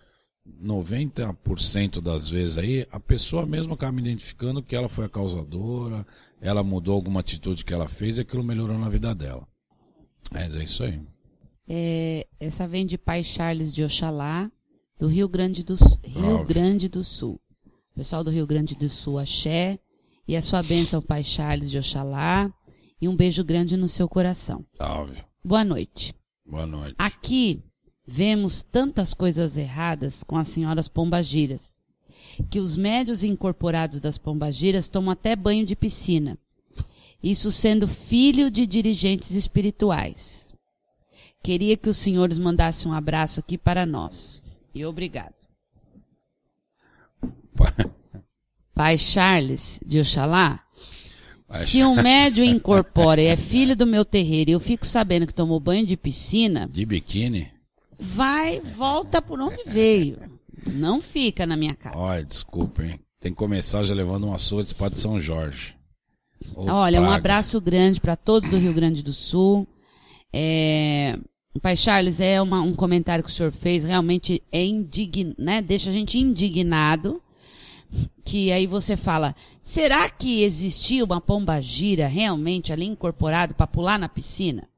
90% das vezes aí, a pessoa mesmo acaba identificando que ela foi a causadora, ela mudou alguma atitude que ela fez e aquilo melhorou na vida dela. É, é isso aí. É, essa vem de Pai Charles de Oxalá, do Rio Grande do, Rio Grande do Sul. Pessoal do Rio Grande do Sul, axé. E a sua bênção, Pai Charles de Oxalá. E um beijo grande no seu coração. Salve. Boa noite. Boa noite. Aqui vemos tantas coisas erradas com as senhoras pombagiras, que os médios incorporados das pombagiras tomam até banho de piscina. Isso sendo filho de dirigentes espirituais. Queria que os senhores mandassem um abraço aqui para nós. E obrigado. [laughs] Pai Charles de Oxalá, se um médio incorpora e é filho do meu terreiro e eu fico sabendo que tomou banho de piscina. De biquíni? Vai, volta por onde veio. Não fica na minha casa. Olha, desculpa, hein? Tem que começar já levando uma de de São Jorge. Olha, Praga. um abraço grande para todos do Rio Grande do Sul. É, Pai Charles, é uma, um comentário que o senhor fez, realmente é indign, né? deixa a gente indignado, que aí você fala, será que existia uma pomba gira realmente ali incorporado para pular na piscina?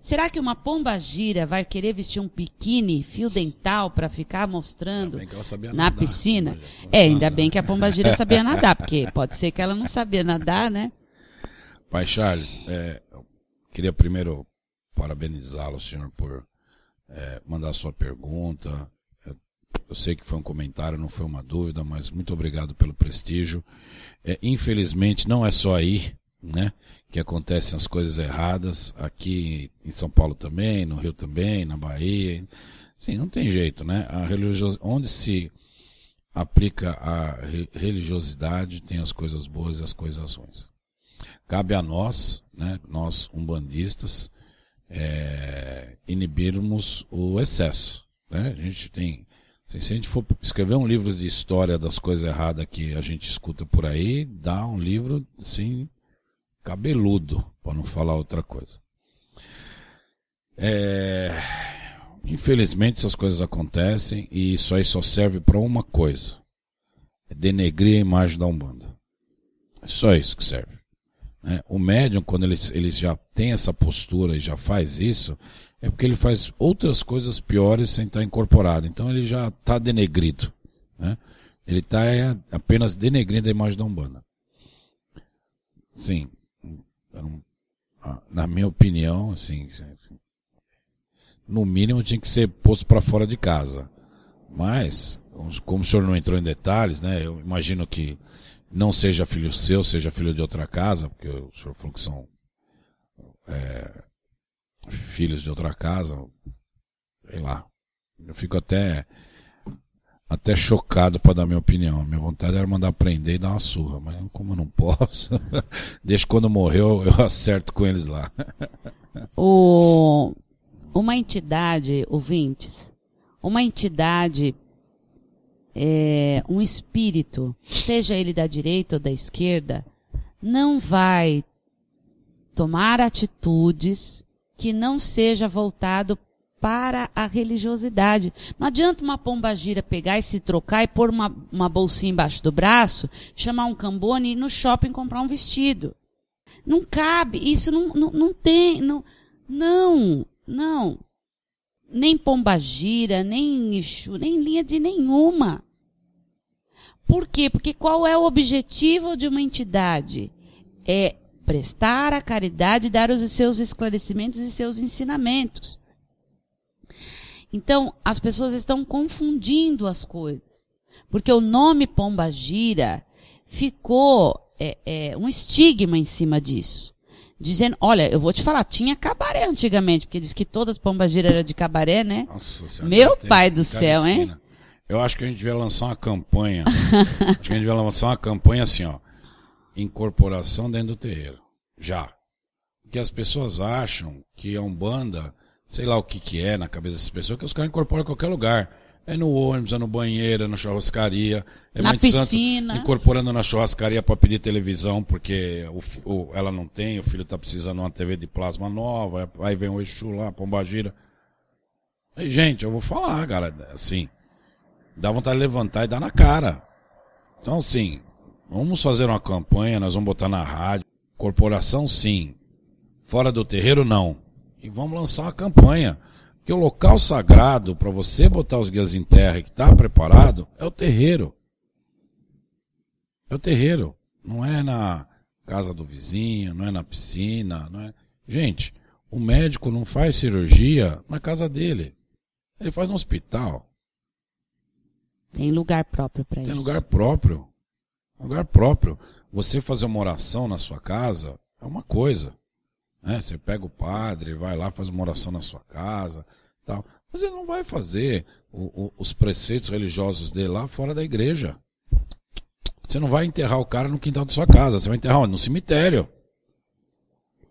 Será que uma pomba gira vai querer vestir um biquíni, fio dental, para ficar mostrando na nadar, piscina? É, ainda bem que a pomba gira sabia nadar, porque pode ser que ela não sabia nadar, né? Pai Charles, é, queria primeiro parabenizá-lo, senhor, por é, mandar sua pergunta. Eu sei que foi um comentário, não foi uma dúvida, mas muito obrigado pelo prestígio. É, infelizmente, não é só aí, né, que acontecem as coisas erradas. Aqui em São Paulo também, no Rio também, na Bahia. Sim, não tem jeito, né? A religios... Onde se aplica a religiosidade, tem as coisas boas e as coisas ruins. Cabe a nós, né, nós umbandistas, é, inibirmos o excesso. Né? A gente tem. Se a gente for escrever um livro de história das coisas erradas que a gente escuta por aí, dá um livro assim cabeludo, para não falar outra coisa. É, infelizmente essas coisas acontecem e isso aí só serve para uma coisa: é denegrir a imagem da Umbanda. É só isso que serve. Né? O médium, quando ele, ele já tem essa postura e já faz isso, é porque ele faz outras coisas piores sem estar incorporado. Então ele já está denegrido. Né? Ele está é, apenas denegrindo a imagem da Umbanda. Sim. Na minha opinião, assim, assim no mínimo tinha que ser posto para fora de casa. Mas, como o senhor não entrou em detalhes, né? Eu imagino que não seja filho seu, seja filho de outra casa, porque o senhor falou que são é, filhos de outra casa, sei lá. Eu fico até até chocado para dar minha opinião. Minha vontade era mandar prender e dar uma surra, mas como eu não posso, [laughs] deixa quando morreu eu acerto com eles lá. o uma entidade, ouvintes, uma entidade, é, um espírito, seja ele da direita ou da esquerda, não vai tomar atitudes que não seja voltado para a religiosidade. Não adianta uma pomba gira pegar e se trocar e pôr uma, uma bolsinha embaixo do braço, chamar um cambone e ir no shopping comprar um vestido. Não cabe, isso não, não, não tem, não, não. Não. Nem pombagira, nem Exu, nem linha de nenhuma. Por quê? Porque qual é o objetivo de uma entidade? É prestar a caridade e dar os seus esclarecimentos e seus ensinamentos. Então, as pessoas estão confundindo as coisas. Porque o nome Pombagira ficou é, é, um estigma em cima disso dizendo, olha, eu vou te falar, tinha cabaré antigamente, porque diz que todas as pombagiras eram de cabaré, né? Nossa senhora, Meu pai do céu, hein? Eu acho que a gente devia lançar uma campanha. [laughs] acho que a gente devia lançar uma campanha assim, ó. Incorporação dentro do terreiro. Já. Porque as pessoas acham que a Umbanda, sei lá o que que é na cabeça dessas pessoas, que os caras incorporam em qualquer lugar. É no ônibus, é no banheiro, é na churrascaria. É na piscina. Santo, incorporando na churrascaria para pedir televisão, porque o, o, ela não tem, o filho está precisando de uma TV de plasma nova, aí vem o Exu lá, Pombagira. E, gente, eu vou falar, cara, assim, dá vontade de levantar e dar na cara. Então, assim, vamos fazer uma campanha, nós vamos botar na rádio. Corporação, sim. Fora do terreiro, não. E vamos lançar uma campanha. Que o local sagrado para você botar os guias em terra e que está preparado é o terreiro. É o terreiro. Não é na casa do vizinho, não é na piscina, não é. Gente, o médico não faz cirurgia na casa dele. Ele faz no hospital. Tem lugar próprio para isso. Tem lugar próprio. Lugar próprio. Você fazer uma oração na sua casa é uma coisa. Né? Você pega o padre, vai lá, faz uma oração na sua casa, tal. Mas ele não vai fazer o, o, os preceitos religiosos dele lá fora da igreja. Você não vai enterrar o cara no quintal da sua casa, você vai enterrar? No cemitério.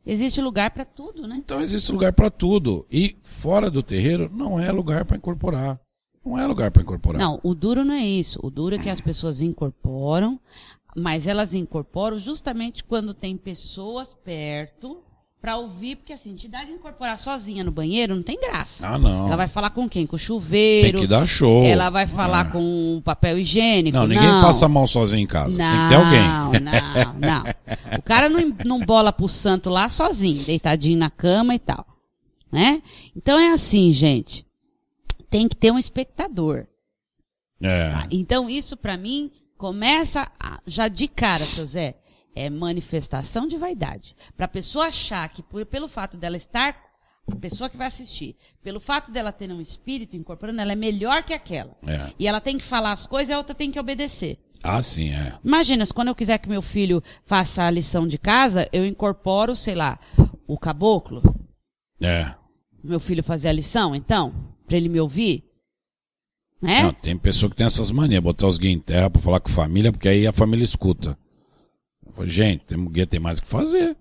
Existe lugar para tudo, né? Então existe lugar para tudo. E fora do terreiro não é lugar para incorporar. Não é lugar para incorporar. Não, o duro não é isso. O duro é que as pessoas incorporam, mas elas incorporam justamente quando tem pessoas perto para ouvir, porque assim, entidade incorporar sozinha no banheiro não tem graça. Ah, não. Ela vai falar com quem? Com o chuveiro. Tem que dar show. Ela vai falar é. com o papel higiênico. Não, ninguém não. passa a mão sozinho em casa. Não, tem que ter alguém. Não, não. O cara não, não bola pro santo lá sozinho, deitadinho na cama e tal. Né? Então é assim, gente. Tem que ter um espectador. É. Então isso para mim começa a, já de cara, seu Zé é manifestação de vaidade. Para a pessoa achar que por, pelo fato dela estar, a pessoa que vai assistir, pelo fato dela ter um espírito incorporando, ela é melhor que aquela. É. E ela tem que falar as coisas e a outra tem que obedecer. Ah, sim, é. Imagina, quando eu quiser que meu filho faça a lição de casa, eu incorporo, sei lá, o caboclo. É. Meu filho fazer a lição, então, para ele me ouvir. Né? Não, tem pessoa que tem essas manias, botar os guias em terra para falar com a família, porque aí a família escuta. Falei, gente, tem, tem mais o que fazer.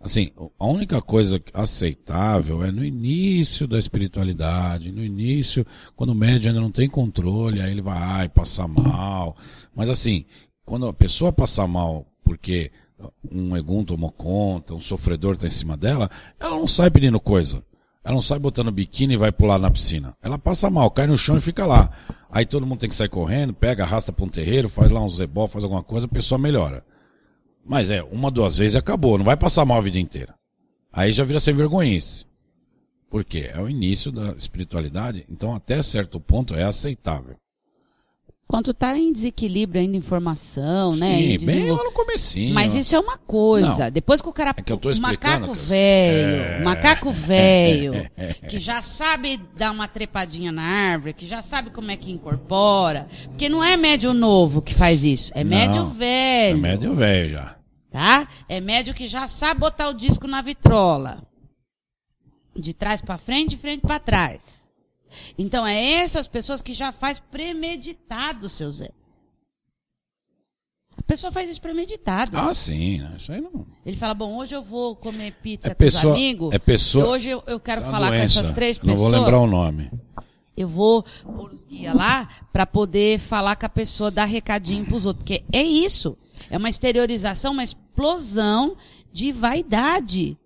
Assim, a única coisa aceitável é no início da espiritualidade, no início, quando o médium ainda não tem controle, aí ele vai passar mal. Mas assim, quando a pessoa passa mal porque um egum tomou conta, um sofredor está em cima dela, ela não sai pedindo coisa. Ela não sai botando biquíni e vai pular na piscina. Ela passa mal, cai no chão e fica lá. Aí todo mundo tem que sair correndo, pega, arrasta para um terreiro, faz lá um zebó, faz alguma coisa, a pessoa melhora. Mas é, uma, duas vezes acabou, não vai passar mal a vida inteira. Aí já vira sem vergonhice. Por quê? É o início da espiritualidade, então até certo ponto é aceitável. Quando tá em desequilíbrio ainda informação, Sim, né? em bem lá no comecinho. Mas isso é uma coisa. Não. Depois que o cara. É que eu tô explicando, macaco velho, É. macaco velho, [laughs] que já sabe dar uma trepadinha na árvore, que já sabe como é que incorpora. Porque não é médio novo que faz isso, é médio Não, velho. Isso é médio velho já. Tá? É médio que já sabe botar o disco na vitrola. De trás pra frente, de frente pra trás. Então é essas pessoas que já faz premeditado, seu Zé. A pessoa faz isso premeditado. Ah, sim, né? isso aí não. Ele fala, bom, hoje eu vou comer pizza É com pessoa- os amigos. é pessoa- hoje eu, eu quero falar com doença. essas três Não pessoas. vou lembrar o nome. Eu vou pôr os guia lá para poder falar com a pessoa, dar recadinho pros outros. Porque é isso. É uma exteriorização, uma explosão de vaidade.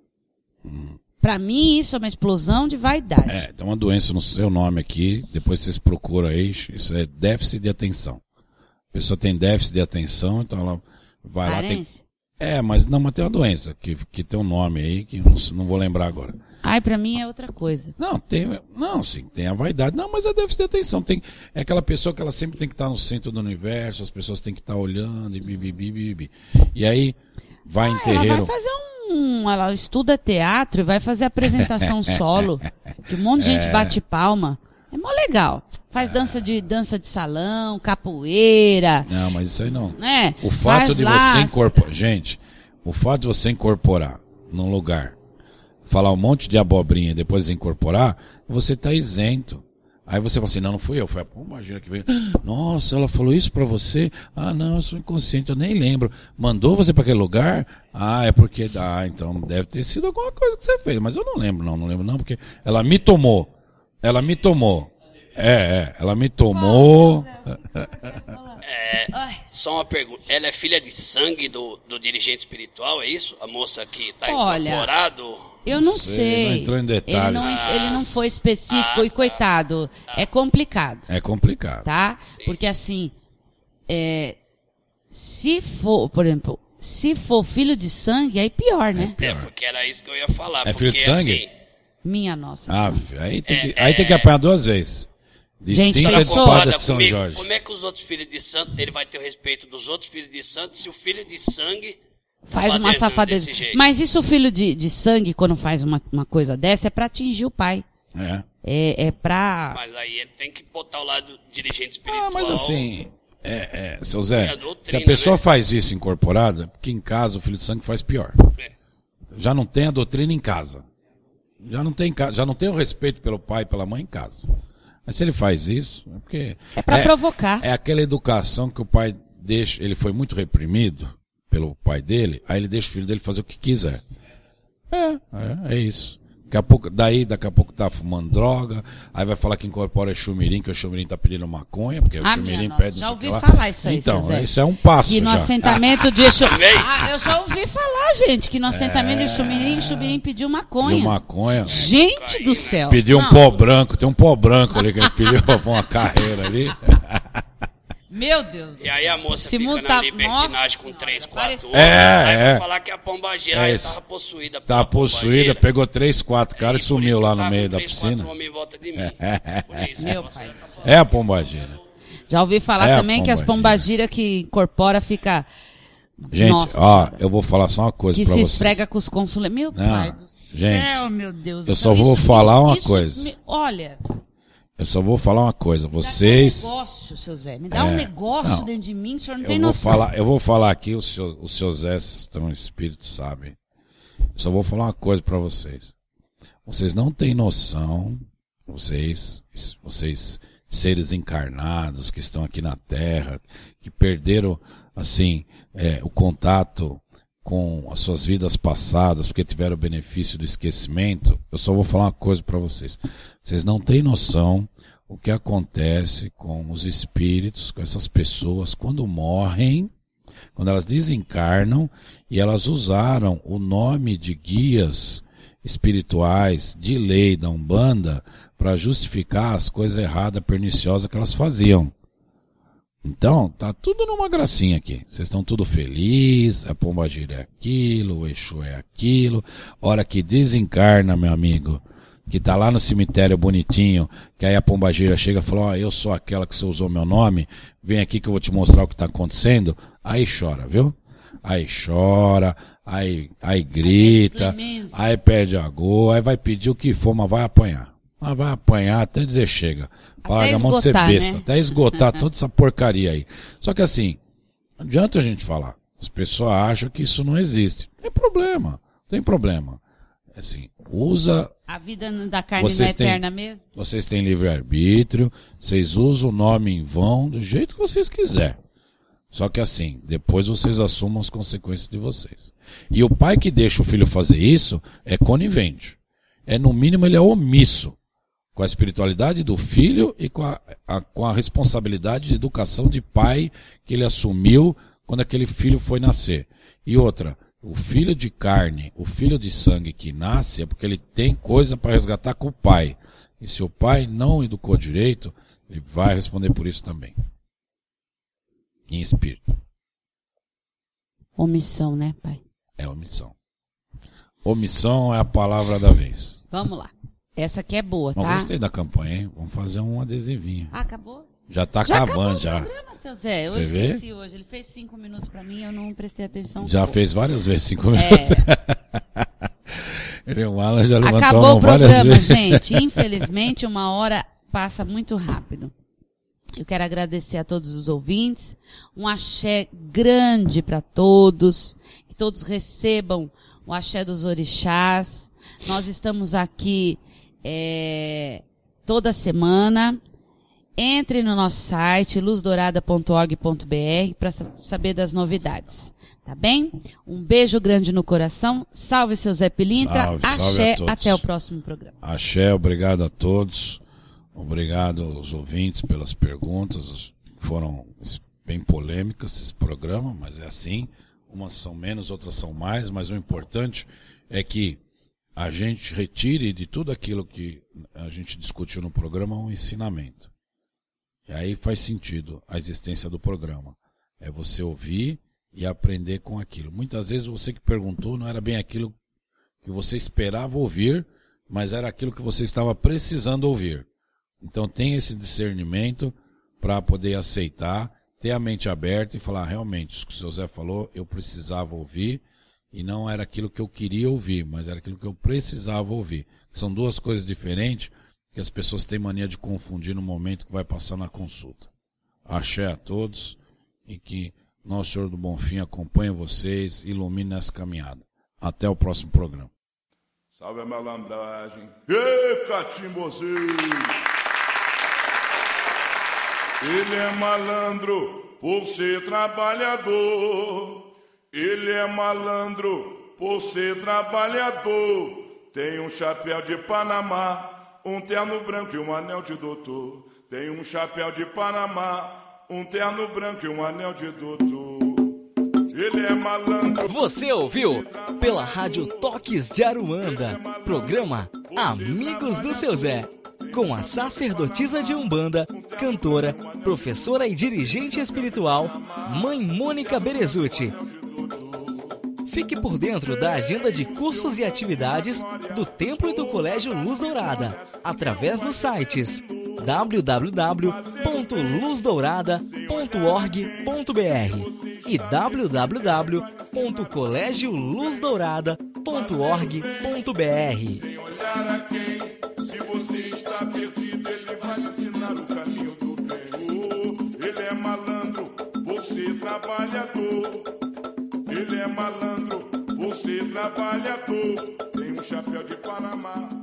Para mim, isso é uma explosão de vaidade. É, tem uma doença no seu nome aqui, depois vocês procuram aí, isso é déficit de atenção. A pessoa tem déficit de atenção, então ela vai lá, tem... É, mas não, mas tem uma doença que, que tem um nome aí que não, não vou lembrar agora. Ai, para mim é outra coisa. Não, tem, não, sim, tem a vaidade. Não, mas é déficit de atenção. Tem, é aquela pessoa que ela sempre tem que estar no centro do universo, as pessoas têm que estar olhando e bibibi, bibibi. E aí, vai em Ah, ela terreiro. vai fazer um. Ela estuda teatro e vai fazer apresentação [laughs] solo. Que um monte de É. gente bate palma. É mó legal. Faz dança de dança de salão, capoeira, Não, mas isso aí não. né? O fato Faz de lá- você incorporar. Gente, o fato de você incorporar num lugar, falar um monte de abobrinha e depois incorporar, você tá isento. Aí você fala assim, não, não fui eu, foi a pombagira que veio. Nossa, ela falou isso pra você? Ah, não, eu sou inconsciente, eu nem lembro. Mandou você pra aquele lugar? Ah, é porque, ah, então deve ter sido alguma coisa que você fez, mas eu não lembro, não, não lembro não, porque ela me tomou. Ela me tomou. É, é, ela me tomou. Só uma pergunta. Ela é filha de sangue do, do dirigente espiritual, é isso? A moça que está Olha, incorporado? Eu não sei, sei. não entrou em Ele detalhes. não, ele não foi específico Ah, e coitado. É complicado, É complicado. tá? Porque assim, é, se for, por exemplo, se for filho de sangue, aí pior, né? É, porque era isso que eu ia falar. É porque filho de sangue? assim, Minha nossa. Ah, Senhora. filho, aí tem, que, aí tem que apanhar duas vezes. De Gente, cinta Senhora de pessoa- espada concorda de São comigo? Jorge. Como é que os outros filhos de santo, ele vai ter o respeito dos outros filhos de santo se o filho de sangue Faz tava uma safadeza. desse jeito? Mas isso, filho de, de sangue, quando faz uma, uma coisa dessa, é pra atingir o pai. É. É, é pra. Mas aí ele tem que botar o lado do dirigente espiritual. Ah, mas assim, é, é, seu Zé, É a doutrina, se a pessoa né? faz isso incorporada, porque em casa o filho de sangue faz pior. É. Já não tem a doutrina em casa. Já não tem, já não tem o respeito pelo pai e pela mãe em casa. Mas se ele faz isso, é porque. É pra provocar. É aquela educação que o pai deixa, ele foi muito reprimido pelo pai dele, aí ele deixa o filho dele fazer o que quiser. É, é, é isso. Daqui a pouco, daí, daqui a pouco tá fumando droga, aí vai falar que incorpora chumirim, que o chumirim tá pedindo maconha, porque o Ah, chumirim minha nossa, pede já o ouvi falar isso aí, Então, Zé. isso é um passo Que no já. assentamento de Exu... Também? [laughs] Ah, eu já ouvi falar, gente, que no assentamento de Xumirim, Xumirim pediu maconha. Pediu maconha. Gente do céu. Pediu um Não, pó branco, tem um pó branco ali que ele [laughs] pediu pra uma carreira ali. Meu Deus. E aí a moça Esse fica na libertinagem Nossa, com três, senhora, quatro parece- outros. É, aí é. vai falar que a pombagira É aí isso. tava possuída. Tá pela possuída, pegou três, quatro caras e por sumiu que lá no meio da três, piscina. homens em volta de mim. [laughs] Por isso, Meu pai. É a pombagira. Já ouvi falar É também que as pombagira. pombagira que incorpora fica. Gente, Nossa ó, Senhora. eu vou falar só uma coisa Que pra se vocês. esfrega com os consulentes. Meu Não, pai do gente, céu, meu Deus. eu só vou Isso- falar isso- uma isso coisa. me- olha, Eu só vou falar uma coisa. dá um Vocês, negócio, seu Zé. Me dá um É, negócio não. dentro de mim, o senhor não eu tem vou noção. falar, eu vou falar aqui, os seus, os seus Zé estão espírito, sabem. Eu só vou falar uma coisa pra vocês. Vocês não têm noção, vocês, vocês seres encarnados que estão aqui na Terra, que perderam, assim, é, o contato com as suas vidas passadas, porque tiveram o benefício do esquecimento, eu só vou falar uma coisa para vocês. Vocês não têm noção o que acontece com os espíritos, com essas pessoas quando morrem, quando elas desencarnam e elas usaram o nome de guias espirituais de lei da Umbanda para justificar as coisas erradas, perniciosas que elas faziam. Então, tá tudo numa gracinha aqui. Vocês estão tudo felizes, a pombagira é aquilo, o Exu é aquilo. Hora que desencarna, meu amigo, que tá lá no cemitério bonitinho, que aí a pombagira chega e fala, ó, oh, eu sou aquela que você usou meu nome, vem aqui que eu vou te mostrar o que tá acontecendo. Aí chora, viu? Aí chora, aí, aí grita, aí pede a gol, aí vai pedir o que for, mas vai apanhar. Mas vai apanhar até dizer chega. Larga a mão de ser besta, né? até esgotar [laughs] toda essa porcaria aí. Só que assim, não adianta a gente falar. As pessoas acham que isso não existe. Tem problema, tem problema. Assim, usa. A vida da carne vocês não é eterna têm, mesmo? Vocês têm livre-arbítrio, vocês usam o nome em vão do jeito que vocês quiserem. Só que assim, depois vocês assumam as consequências de vocês. E o pai que deixa o filho fazer isso é conivente. É no mínimo ele é omisso com a espiritualidade do filho e com a, a, com a responsabilidade de educação de pai que ele assumiu quando aquele filho foi nascer. E outra, o filho de carne, o filho de sangue que nasce é porque ele tem coisa para resgatar com o pai. E se o pai não educou direito, ele vai responder por isso também. Em espírito. Omissão, né, pai? É omissão. Omissão é a palavra da vez. Vamos lá. Essa aqui é boa, tá? Eu gostei da campanha, hein? Vamos fazer um adesivinho. Ah, acabou? Já tá já acabando, já. Programa, seu Zé. Eu Você esqueci vê? hoje. Ele fez cinco minutos para mim, eu não prestei atenção. Já fez várias vezes cinco minutos. É. [laughs] Ele, o Alan já levantou Acabou a mão o programa, gente. [laughs] Infelizmente, uma hora passa muito rápido. Eu quero agradecer a todos os ouvintes. Um axé grande para todos. Que todos recebam o axé dos orixás. Nós estamos aqui é, toda semana. Entre no nosso site luzdourada.org.br para saber das novidades. Tá bem? Um beijo grande no coração. Salve seu Zé Pilintra. Salve, Axé. Salve Até o próximo programa. Axé, obrigado a todos. Obrigado aos ouvintes pelas perguntas. Foram bem polêmicas esse programa, mas é assim. Umas são menos, outras são mais, mas o importante é que a gente retire de tudo aquilo que a gente discutiu no programa um ensinamento. E aí faz sentido a existência do programa. É você ouvir e aprender com aquilo. Muitas vezes você que perguntou não era bem aquilo que você esperava ouvir, mas era aquilo que você estava precisando ouvir. Então tem esse discernimento para poder aceitar, ter a mente aberta e falar, realmente, o que o seu Zé falou, eu precisava ouvir e não era aquilo que eu queria ouvir, mas era aquilo que eu precisava ouvir. São duas coisas diferentes que as pessoas têm mania de confundir no momento que vai passar na consulta. Axé a todos e que Nosso Senhor do Bonfim acompanhe vocês, ilumine nessa caminhada. Até o próximo programa. Salve a malandragem. Ê, catimbozinho! Ele é malandro por ser trabalhador. Ele é malandro por ser trabalhador. Tem um chapéu de Panamá, um terno branco e um anel de doutor. Tem um chapéu de Panamá, um terno branco e um anel de doutor. Ele é malandro. Você ouviu pela Rádio Toques de Aruanda, programa Amigos do Seu Zé, com a sacerdotisa de Umbanda, cantora, professora e dirigente espiritual, Mãe Mônica Berezuti. Fique por dentro da agenda de cursos e atividades do Templo e do Colégio Luz Dourada através dos sites www.luzdourada.org.br e www.colégio-luz-dourada.org.br. Se você está perdido, ele vai ensinar o caminho do bem. Ele é malandro, você trabalhador. Ele é malandro, você trabalhador. Tem um chapéu de Panamá.